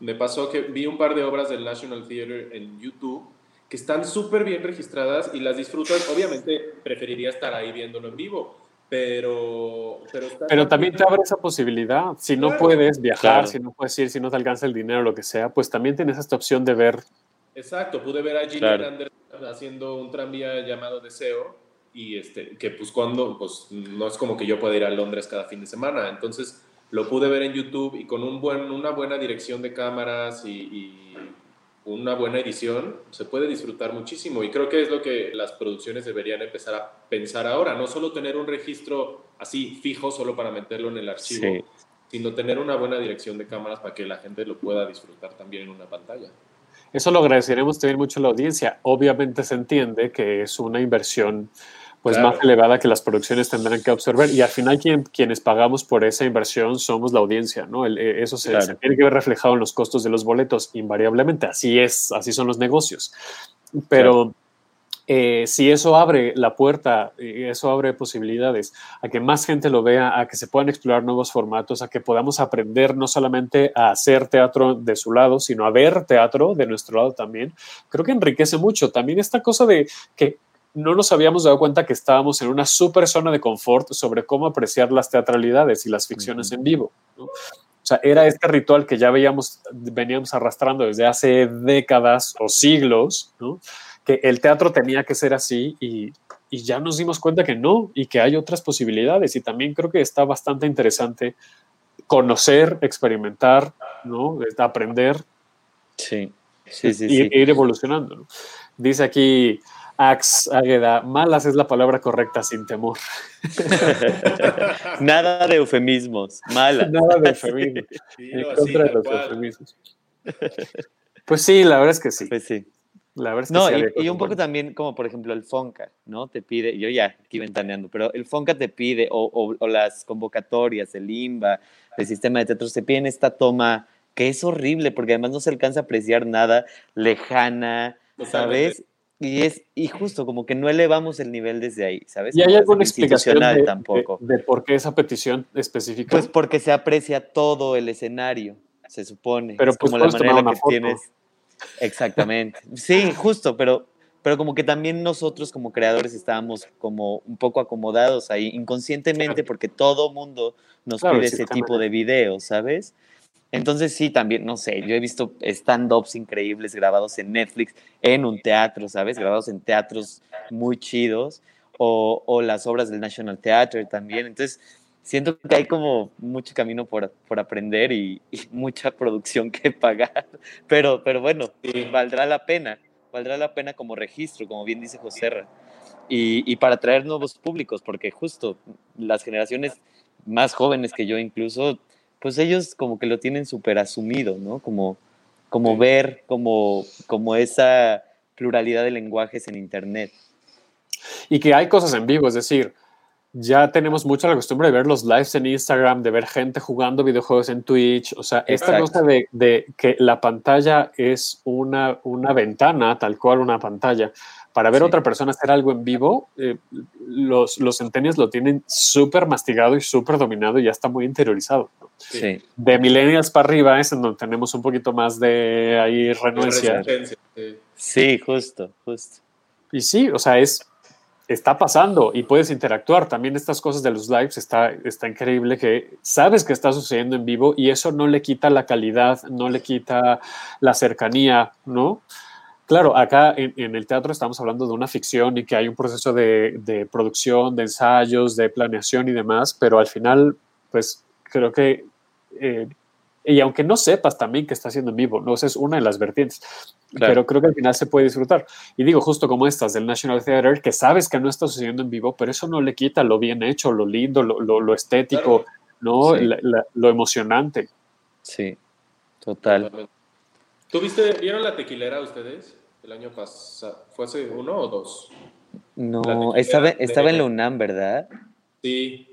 Me pasó que vi un par de obras del National Theatre en YouTube que están súper bien registradas y las disfrutas. Obviamente preferiría estar ahí viéndolo en vivo, pero... Pero, también te abre esa posibilidad. Si no puedes viajar, si no puedes ir, si no te alcanza el dinero, lo que sea, pues también tienes esta opción de ver. Exacto, pude ver a Gillian Anderson haciendo un tranvía llamado Deseo y este, que pues cuando, pues no es como que yo pueda ir a Londres cada fin de semana, entonces lo pude ver en YouTube y con un buen, una buena dirección de cámaras y, una buena edición se puede disfrutar muchísimo y creo que es lo que las producciones deberían empezar a pensar ahora, no solo tener un registro así fijo solo para meterlo en el archivo, sino tener una buena dirección de cámaras para que la gente lo pueda disfrutar también en una pantalla. Eso lo agradeceremos también mucho a la audiencia. Obviamente se entiende que es una inversión pues más elevada que las producciones tendrán que absorber y al final quienes pagamos por esa inversión somos la audiencia, ¿no? Eh, eso se, tiene que ver reflejado en los costos de los boletos invariablemente, así es, así son los negocios. Pero eh, si eso abre la puerta, y eso abre posibilidades a que más gente lo vea, a que se puedan explorar nuevos formatos, a que podamos aprender no solamente a hacer teatro de su lado, sino a ver teatro de nuestro lado también, creo que enriquece mucho. También esta cosa de que no nos habíamos dado cuenta que estábamos en una super zona de confort sobre cómo apreciar las teatralidades y las ficciones en vivo. O sea, era este ritual que ya veíamos, veníamos arrastrando desde hace décadas o siglos, ¿no? que el teatro tenía que ser así y, ya nos dimos cuenta que no y que hay otras posibilidades y también creo que está bastante interesante conocer, experimentar, ¿no? aprender sí, sí, sí, y, ir evolucionando. Dice aquí Ax Águeda, malas es la palabra correcta sin temor. Nada de eufemismos, malas. Nada de eufemismos. en contra de los eufemismos. Pues sí, la verdad es que sí. Pues sí. La verdad es que No, sí y, y un poco también como por ejemplo el Fonca, ¿no? Te pide, yo ya aquí ventaneando, pero el Fonca te pide, o, o- o las convocatorias, el IMBA, el sistema de teatros, te piden esta toma que es horrible porque además no se alcanza a apreciar nada, lejana, ¿sabes? Y es, y justo como que no elevamos el nivel desde ahí, ¿sabes? ¿Y hay alguna explicación de, tampoco. de- de por qué esa petición específica? Pues porque se aprecia todo el escenario, se supone. Pero, es pues, como la manera en la tomar que foto. tienes. Exactamente. Sí, justo, pero, pero como que también nosotros como creadores estábamos como un poco acomodados ahí inconscientemente porque todo mundo nos Claro, pide ese tipo de videos, ¿sabes? Entonces sí, también, no sé, yo he visto stand-ups increíbles grabados en Netflix, en un teatro, ¿sabes? Grabados en teatros muy chidos, o, o las obras del National Theatre también. Entonces, siento que hay como mucho camino por, por aprender y, y mucha producción que pagar, pero, pero bueno, Sí. valdrá la pena, valdrá la pena como registro, como bien dice José y, y para atraer nuevos públicos, porque justo las generaciones más jóvenes que yo incluso, pues ellos como que lo tienen súper asumido, ¿no? Como, como Sí. ver como, como esa pluralidad de lenguajes en Internet. Y que hay cosas en vivo, es decir, ya tenemos mucho la costumbre de ver los lives en Instagram, de ver gente jugando videojuegos en Twitch, o sea, esta Exacto. cosa de, de que la pantalla es una, una ventana, tal cual una pantalla, para ver a Sí. otra persona hacer algo en vivo, eh, los, los centenios lo tienen súper mastigado y súper dominado y ya está muy interiorizado. ¿no? Sí. De millennials para arriba es en donde tenemos un poquito más de ahí sí. sí, justo, justo. Y sí, o sea, es, está pasando y puedes interactuar. También estas cosas de los lives está, está increíble que sabes que está sucediendo en vivo y eso no le quita la calidad, no le quita la cercanía, ¿no? Claro, acá en, en el teatro estamos hablando de una ficción y que hay un proceso de, de producción, de ensayos, de planeación y demás, pero al final, pues creo que, eh, y aunque no sepas también que está haciendo en vivo, no, Esa es una de las vertientes, Claro. pero creo que al final se puede disfrutar. Y digo, justo como estas del National Theatre, que sabes que no está sucediendo en vivo, pero eso no le quita lo bien hecho, lo lindo, lo, lo- lo estético, ¿no? Sí. La- la- lo emocionante. Sí, total. ¿Tuviste, vieron la tequilera ustedes? El año pasado, ¿fue hace uno o dos? No, estaba, estaba en la UNAM, ¿verdad? Sí.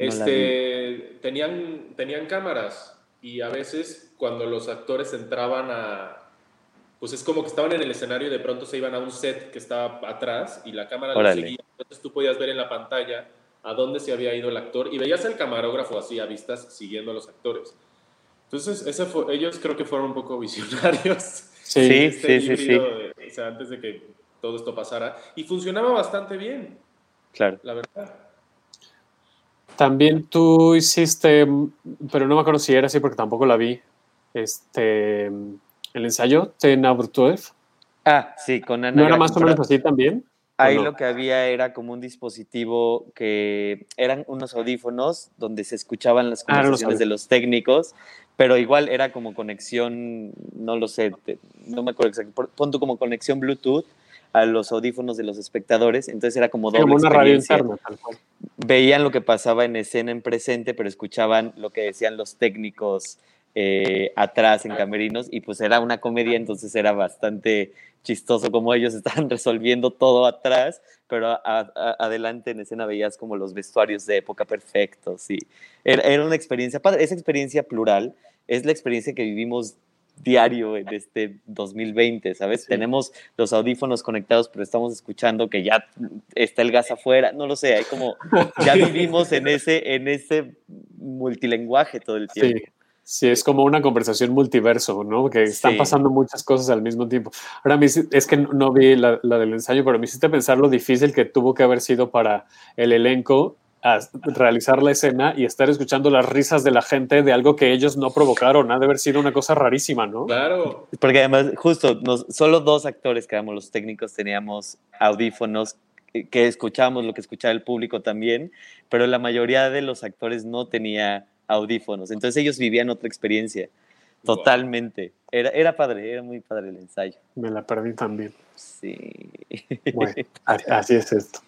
No Este, tenían, tenían cámaras y a veces cuando los actores entraban a... Pues es como que estaban en el escenario y de pronto se iban a un set que estaba atrás y la cámara los seguía. Entonces tú podías ver en la pantalla a dónde se había ido el actor y veías al camarógrafo así a vistas siguiendo a los actores. Entonces, ese fue, ellos creo que fueron un poco visionarios. Sí. Sí. Este sí, híbrido de- o sea, antes de que todo esto pasara. Y funcionaba bastante bien, Claro. la verdad. También tú hiciste, pero no me acuerdo si era así porque tampoco la vi, este, el ensayo de Nabrtuev. Ah, sí, con Ana ¿No era más o menos así también? ¿O Ahí no? lo que había era como un dispositivo que eran unos audífonos donde se escuchaban las Ah, eran los conversaciones de los técnicos, pero igual era como conexión, no lo sé, te- no me acuerdo por- pon tú como conexión Bluetooth a los audífonos de los espectadores, entonces era como doble Como una radio interna, tal cual. Veían lo que pasaba en escena en presente, pero escuchaban lo que decían los técnicos eh, atrás en camerinos y pues era una comedia, entonces era bastante chistoso como ellos estaban resolviendo todo atrás, pero a- a- adelante en escena veías como los vestuarios de época perfectos y era, era una experiencia padre. Esa experiencia plural es la experiencia que vivimos diario en este 2020, ¿sabes? Sí. Tenemos los audífonos conectados, pero estamos escuchando que ya está el gas afuera, no lo sé, hay como ya vivimos en ese en ese multilenguaje todo el tiempo. Sí, sí, es como una conversación multiverso, ¿no? Que están Sí. pasando muchas cosas al mismo tiempo. Ahora, es que no vi la, la del ensayo, pero me hiciste pensar lo difícil que tuvo que haber sido para el elenco a realizar la escena y estar escuchando las risas de la gente de algo que ellos no provocaron. Ha de haber sido una cosa rarísima, ¿no? Claro. Porque además, justo, nos, solo dos actores que éramos los técnicos teníamos audífonos que- que escuchábamos lo que escuchaba el público también, pero la mayoría de los actores no tenía audífonos. Entonces ellos vivían otra experiencia. Totalmente. Era, era padre, era muy padre el ensayo. Me la perdí también. Sí. Bueno, así es esto.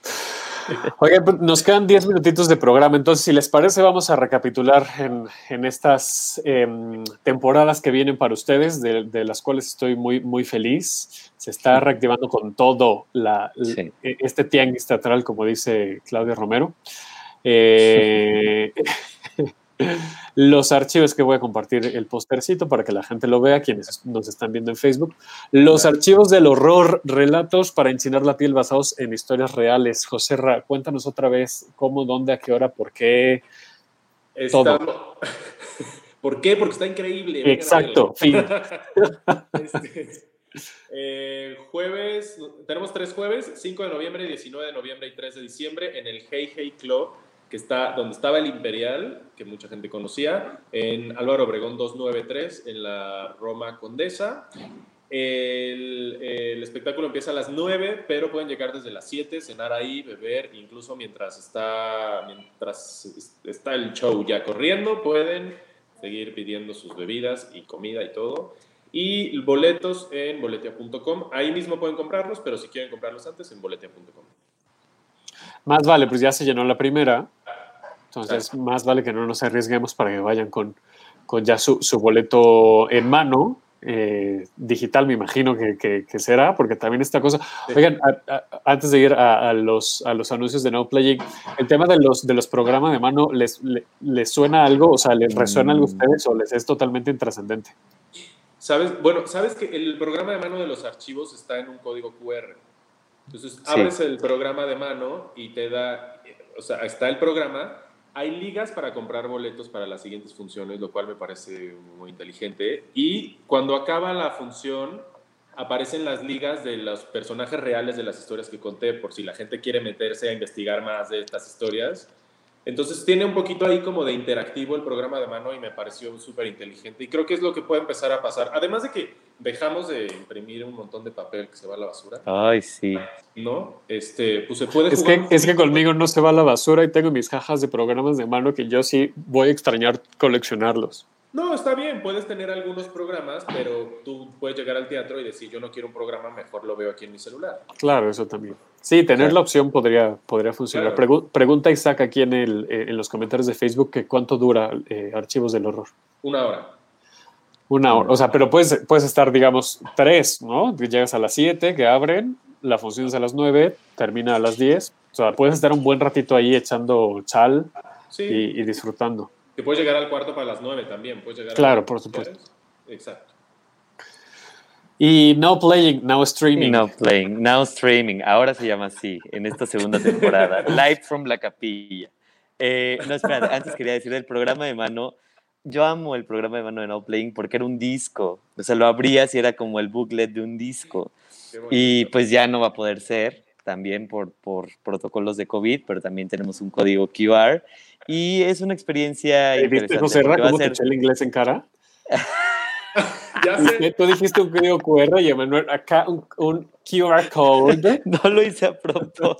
Oye, pues, nos quedan 10 minutitos de programa, entonces si les parece vamos a recapitular en, estas em, temporadas que vienen para ustedes, de, las cuales estoy muy, muy feliz. Se está reactivando con todo la, e, este tianguis teatral, como dice Claudia Romero. Eh, los archivos que voy a compartir el postercito para que la gente lo vea, quienes nos están viendo en Facebook. Los archivos del horror, relatos para enchinar la piel basados en historias reales. José Ra, cuéntanos otra vez cómo, dónde, a qué hora, por qué. Todo. ¿Por qué? Porque está increíble. Exacto, fin. Este, eh, jueves, tenemos tres jueves, 5 de noviembre, 19 de noviembre y 3 de diciembre en el Hey Hey Club que está donde estaba el Imperial, que mucha gente conocía, en Álvaro Obregón 293, en la Roma Condesa. El, espectáculo empieza a las 9, pero pueden llegar desde las 7, cenar ahí, beber, incluso mientras está, mientras está el show ya corriendo, pueden seguir pidiendo sus bebidas y comida y todo. Y boletos en boletia.com, ahí mismo pueden comprarlos, pero si quieren comprarlos antes, en boletia.com. Más vale, pues ya se llenó la primera. Entonces, más vale que no nos arriesguemos para que vayan con, con ya su, su boleto en mano. Eh, digital, me imagino que, que, será, porque también esta cosa. Oigan, antes de ir a, los, a los anuncios de No Playing, el tema de los, de los programas de mano, ¿les, les, suena algo? O sea, ¿les resuena algo a mm. ustedes o les es totalmente intrascendente? ¿Sabes? Bueno, sabes que el programa de mano de los archivos está en un código QR. Entonces, abres el programa de mano y te da, o sea, está el programa. Hay ligas para comprar boletos para las siguientes funciones, lo cual me parece muy inteligente. Y cuando acaba la función, aparecen las ligas de los personajes reales de las historias que conté, por si la gente quiere meterse a investigar más de estas historias entonces tiene un poquito ahí como de interactivo el programa de mano y me pareció súper inteligente y creo que es lo que puede empezar a pasar. Además de que dejamos de imprimir un montón de papel que se va a la basura. Ay, sí. ¿No? Este, pues se puede... Es, que, es que conmigo no se va a la basura y tengo mis cajas de programas de mano que yo sí voy a extrañar coleccionarlos. No, está bien, puedes tener algunos programas, pero tú puedes llegar al teatro y decir, yo no quiero un programa, mejor lo veo aquí en mi celular. Claro, eso también. Sí, tener la opción podría, podría funcionar. pregunta Isaac aquí en, el, eh, en los comentarios de Facebook que cuánto dura eh, Archivos del Horror. Una hora. Una hora, o sea, pero puedes, puedes estar, digamos, tres, ¿no? Llegas a las siete, que abren, la función es a las nueve, termina a las diez. O sea, puedes estar un buen ratito ahí echando chal y disfrutando. Que puedes llegar al cuarto para las nueve también. Puedes llegar claro, por supuesto. Exacto. Y Now Playing, Now Streaming. Now Playing, Now Streaming. Ahora se llama así, en esta segunda temporada. Live from la capilla. Eh, no, espera, antes quería decir el programa de mano. Yo amo el programa de mano de Now Playing porque era un disco. O sea, lo abrías y era como el booklet de un disco. Y pues ya no va a poder ser, también por, por protocolos de COVID, pero también tenemos un código QR y es una experiencia ¿Viste, José cómo te eché el inglés en cara? ya sé. Tú dijiste un código QR y Emanuel, acá un, un, QR code. No lo hice a propósito.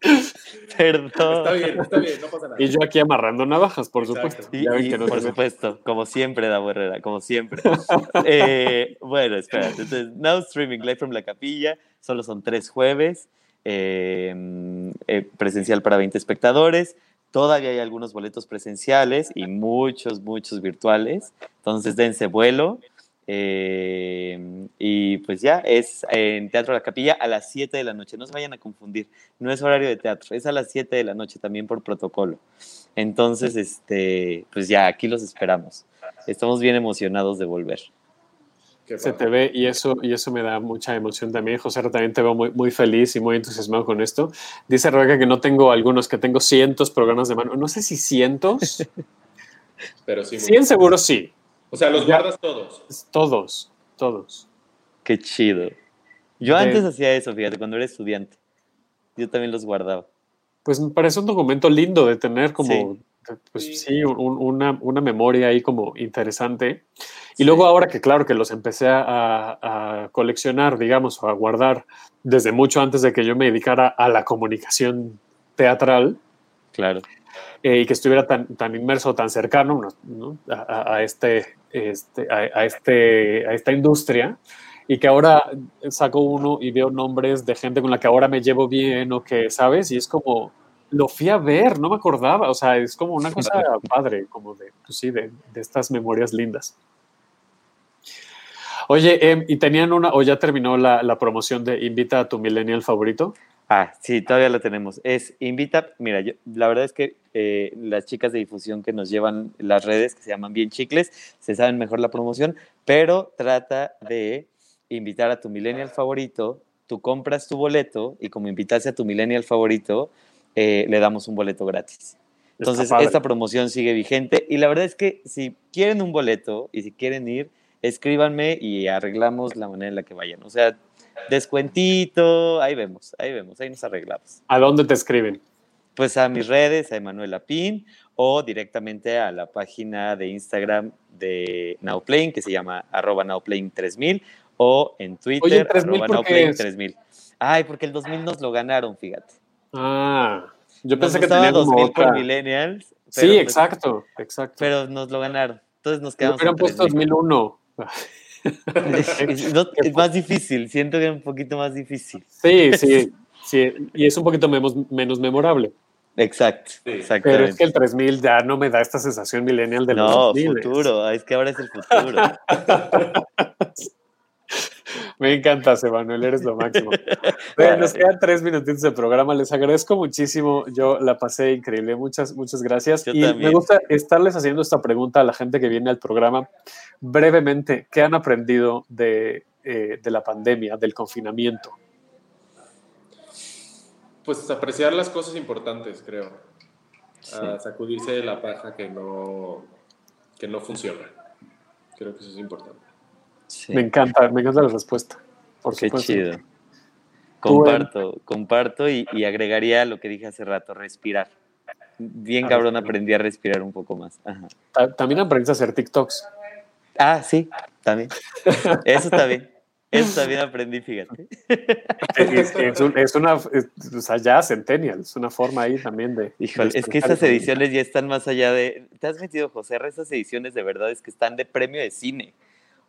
Perdón. Está bien, está bien, no pasa nada. Y yo aquí amarrando navajas, por supuesto. Y, por supuesto, como siempre, da Herrera, como siempre. eh, bueno, espera. Entonces, Now Streaming Live from la Capilla, solo son tres jueves. Em, eh, presencial para 20 espectadores. Todavía hay algunos boletos presenciales y muchos, muchos virtuales. Entonces dense vuelo. Em, y pues ya, es en Teatro La Capilla a las 7 de la noche. No se vayan a confundir. No es horario de teatro, es a las 7 de la noche también por protocolo. Entonces, este, pues ya, aquí los esperamos. Estamos bien emocionados de volver se te ve y eso, y eso me da mucha emoción también. José, también te veo muy, muy feliz y muy entusiasmado con esto. Dice Rebeca que no tengo algunos, que tengo cientos programas de mano. No sé si cientos, pero sí. 100 seguro sí. O sea, los guardas todos. Todos, todos. Qué chido. Yo antes hacía eso, fíjate, cuando era estudiante. Yo también los guardaba. Pues me parece un documento lindo de tener como pues sí, una, una, memoria ahí como interesante. Y luego ahora que claro que los empecé a, coleccionar, digamos, o a guardar desde mucho antes de que yo me dedicara a la comunicación teatral. Claro. Eh, y que estuviera tan, tan inmerso, tan cercano a, este este, a, este, a esta industria y que ahora saco uno y veo nombres de gente con la que ahora me llevo bien o que, ¿sabes? Y es como, lo fui a ver, no me acordaba, o sea, es como una cosa padre, como de, pues sí, de, de estas memorias lindas. Oye, em, ¿y tenían una, o ya terminó la, la, promoción de Invita a tu millennial favorito? Ah, sí, todavía la tenemos. Es Invita, mira, yo, la verdad es que eh, las chicas de difusión que nos llevan las redes, que se llaman Bien Chicles, se saben mejor la promoción, pero trata de invitar a tu millennial favorito, tú compras tu boleto y como invitaste a tu millennial favorito, eh, le damos un boleto gratis. Entonces, esta promoción sigue vigente y la verdad es que si quieren un boleto y si quieren ir, escríbanme y arreglamos la manera en la que vayan. O sea, descuentito, ahí vemos, ahí vemos, ahí nos arreglamos. ¿A dónde te escriben? Pues a mis redes, a Emanuela Pin o directamente a la página de Instagram de Nowplaying que se llama arroba Nowplaying3000 o en Twitter arroba Nowplaying3000. Ay, porque el 2000 nos lo ganaron, fíjate. Ah, yo pensé que tenía 2000 por millennials. Sí, pues exacto, exacto. Pero nos lo ganaron. Entonces nos quedamos. Hubieran puesto 2001. es, más difícil, siento que es un poquito más difícil. Sí, sí, sí, y es un poquito menos, menos memorable. Exacto, Pero es que el 3000 ya no me da esta sensación millennial de los No, futuro, es que ahora es el futuro. Me encanta, Emanuel, eres lo máximo. nos quedan tres minutitos de programa. Les agradezco muchísimo. Yo la pasé increíble. Muchas, muchas gracias. y me gusta estarles haciendo esta pregunta a la gente que viene al programa. Brevemente, ¿qué han aprendido de, eh, de la pandemia, del confinamiento? Pues apreciar las cosas importantes, creo. A sacudirse de la paja que no, que no funciona. Creo que eso es importante. Me encanta, me encanta la respuesta. Qué chido. Comparto, comparto y, agregaría lo que dije hace rato, respirar. Bien ah, cabrón aprendí a respirar un poco más. También aprendí a hacer TikToks. Ah, sí, también. Eso está bien. Eso también aprendí, fíjate. Es, una, o sea, ya Centennial, es una forma ahí también de... Híjole, es que estas ediciones ya están más allá de... ¿Te has metido, José? Esas ediciones de verdad es que están de premio de cine.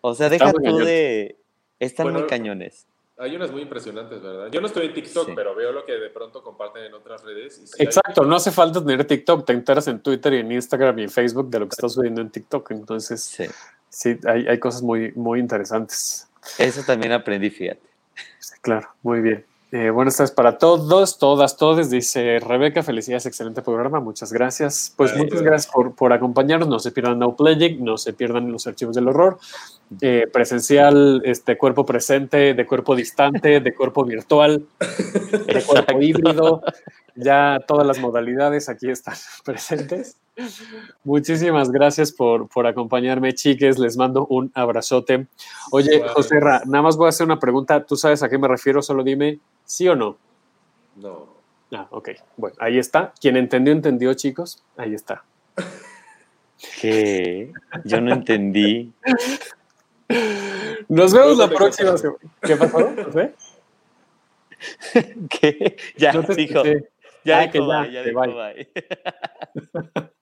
O sea, deja tú de. Están muy cañones. Hay unas muy impresionantes, ¿verdad? Yo no estoy en TikTok, pero veo lo que de pronto comparten en otras redes. Exacto, no hace falta tener TikTok, te enteras en Twitter y en Instagram y en Facebook de lo que estás subiendo en TikTok. Entonces, sí, sí hay, hay, cosas muy, muy interesantes. Eso también aprendí, fíjate. claro, muy bien. Eh, buenas tardes para todos, todas, todos. Dice Rebeca, felicidades, excelente programa, muchas gracias. Pues muchas gracias por, por, acompañarnos. No se pierdan Now Playing, no se pierdan los archivos del horror. Eh, presencial, este cuerpo presente, de cuerpo distante, de cuerpo virtual, de cuerpo híbrido. Ya todas las modalidades aquí están presentes. Muchísimas gracias por, por acompañarme, chiques. Les mando un abrazote. Oye, José Ra, nada más voy a hacer una pregunta. ¿Tú sabes a qué me refiero? Solo dime sí o no. No. Ah, ok. Bueno, ahí está. Quien entendió, entendió, chicos. Ahí está. ¿Qué? Yo no entendí. Nos vemos la próxima semana. ¿Qué pasó? ¿José? ¿Qué? Ya dijo. Ya, ah, que ya, ya dijo bye.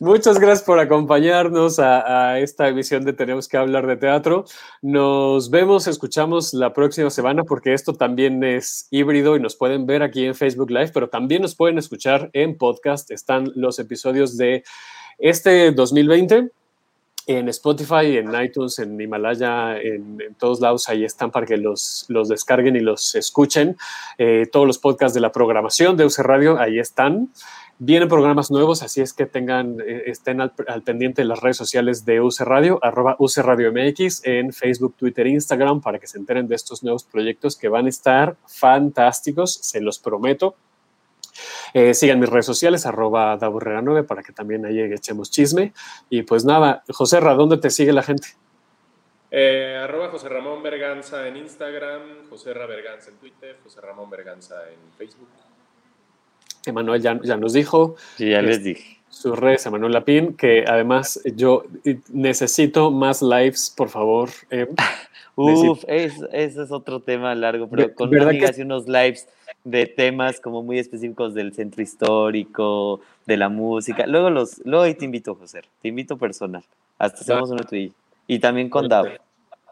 Muchas gracias por acompañarnos a, esta emisión de Tenemos que hablar de teatro. Nos vemos, escuchamos la próxima semana porque esto también es híbrido y nos pueden ver aquí en Facebook Live, pero también nos pueden escuchar en podcast. Están los episodios de este 2020 en Spotify, en iTunes, en Himalaya, en, todos lados, ahí están para que los, los descarguen y los escuchen. Eh, todos los podcasts de la programación de UC Radio, ahí están. Vienen programas nuevos, así es que tengan, eh, estén al, pendiente de las redes sociales de UC Radio, arroba UC Radio MX, en Facebook, Twitter, Instagram, para que se enteren de estos nuevos proyectos que van a estar fantásticos, se los prometo. Eh, sigan mis redes sociales, arroba 9 para que también ahí echemos chisme. Y pues nada, José Ra, ¿dónde te sigue la gente? Eh, arroba José Ramón Berganza en Instagram, José Ra Berganza en Twitter, José Ramón Berganza en Facebook. Emanuel ya, ya nos dijo. Sí, ya les dije. Sus redes, Manuel Lapín, que además yo necesito más lives, por favor. Eh, Uf, ese es otro tema largo, pero con una amiga hace unos lives de temas como muy específicos del centro histórico, de la música. Luego los, luego ahí te invito, José, te invito personal. Hasta hacemos uno tú y, y también con Davo.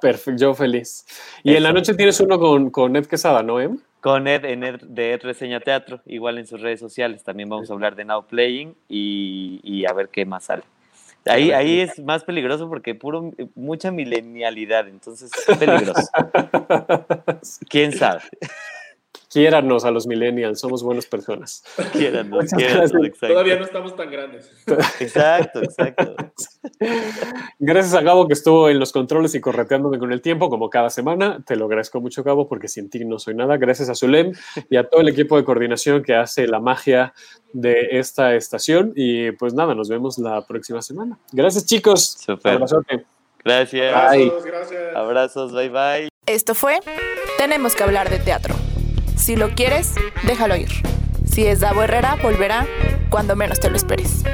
Perfecto, yo feliz. Y en la noche tienes uno con, con Ed Quesada, ¿no, Em? Con Ed, en Ed, de Ed Reseña Teatro, igual en sus redes sociales. También vamos a hablar de Now Playing y, y a ver qué más sale. Ahí, ahí es más peligroso porque puro mucha milenialidad, entonces es peligroso. ¿Quién sabe? Quiéranos a los millennials, somos buenas personas. Quiéranos, quiéranos, exacto. Todavía no estamos tan grandes. Exacto, exacto. Gracias a Gabo que estuvo en los controles y correteándome con el tiempo, como cada semana. Te lo agradezco mucho, Gabo, porque sin ti no soy nada. Gracias a Zulem y a todo el equipo de coordinación que hace la magia de esta estación. Y pues nada, nos vemos la próxima semana. Gracias, chicos. Super. Gracias. Abrazos, gracias. Abrazos, bye bye. Esto fue Tenemos que hablar de teatro. Si lo quieres, déjalo ir. Si es Davo Herrera, volverá cuando menos te lo esperes.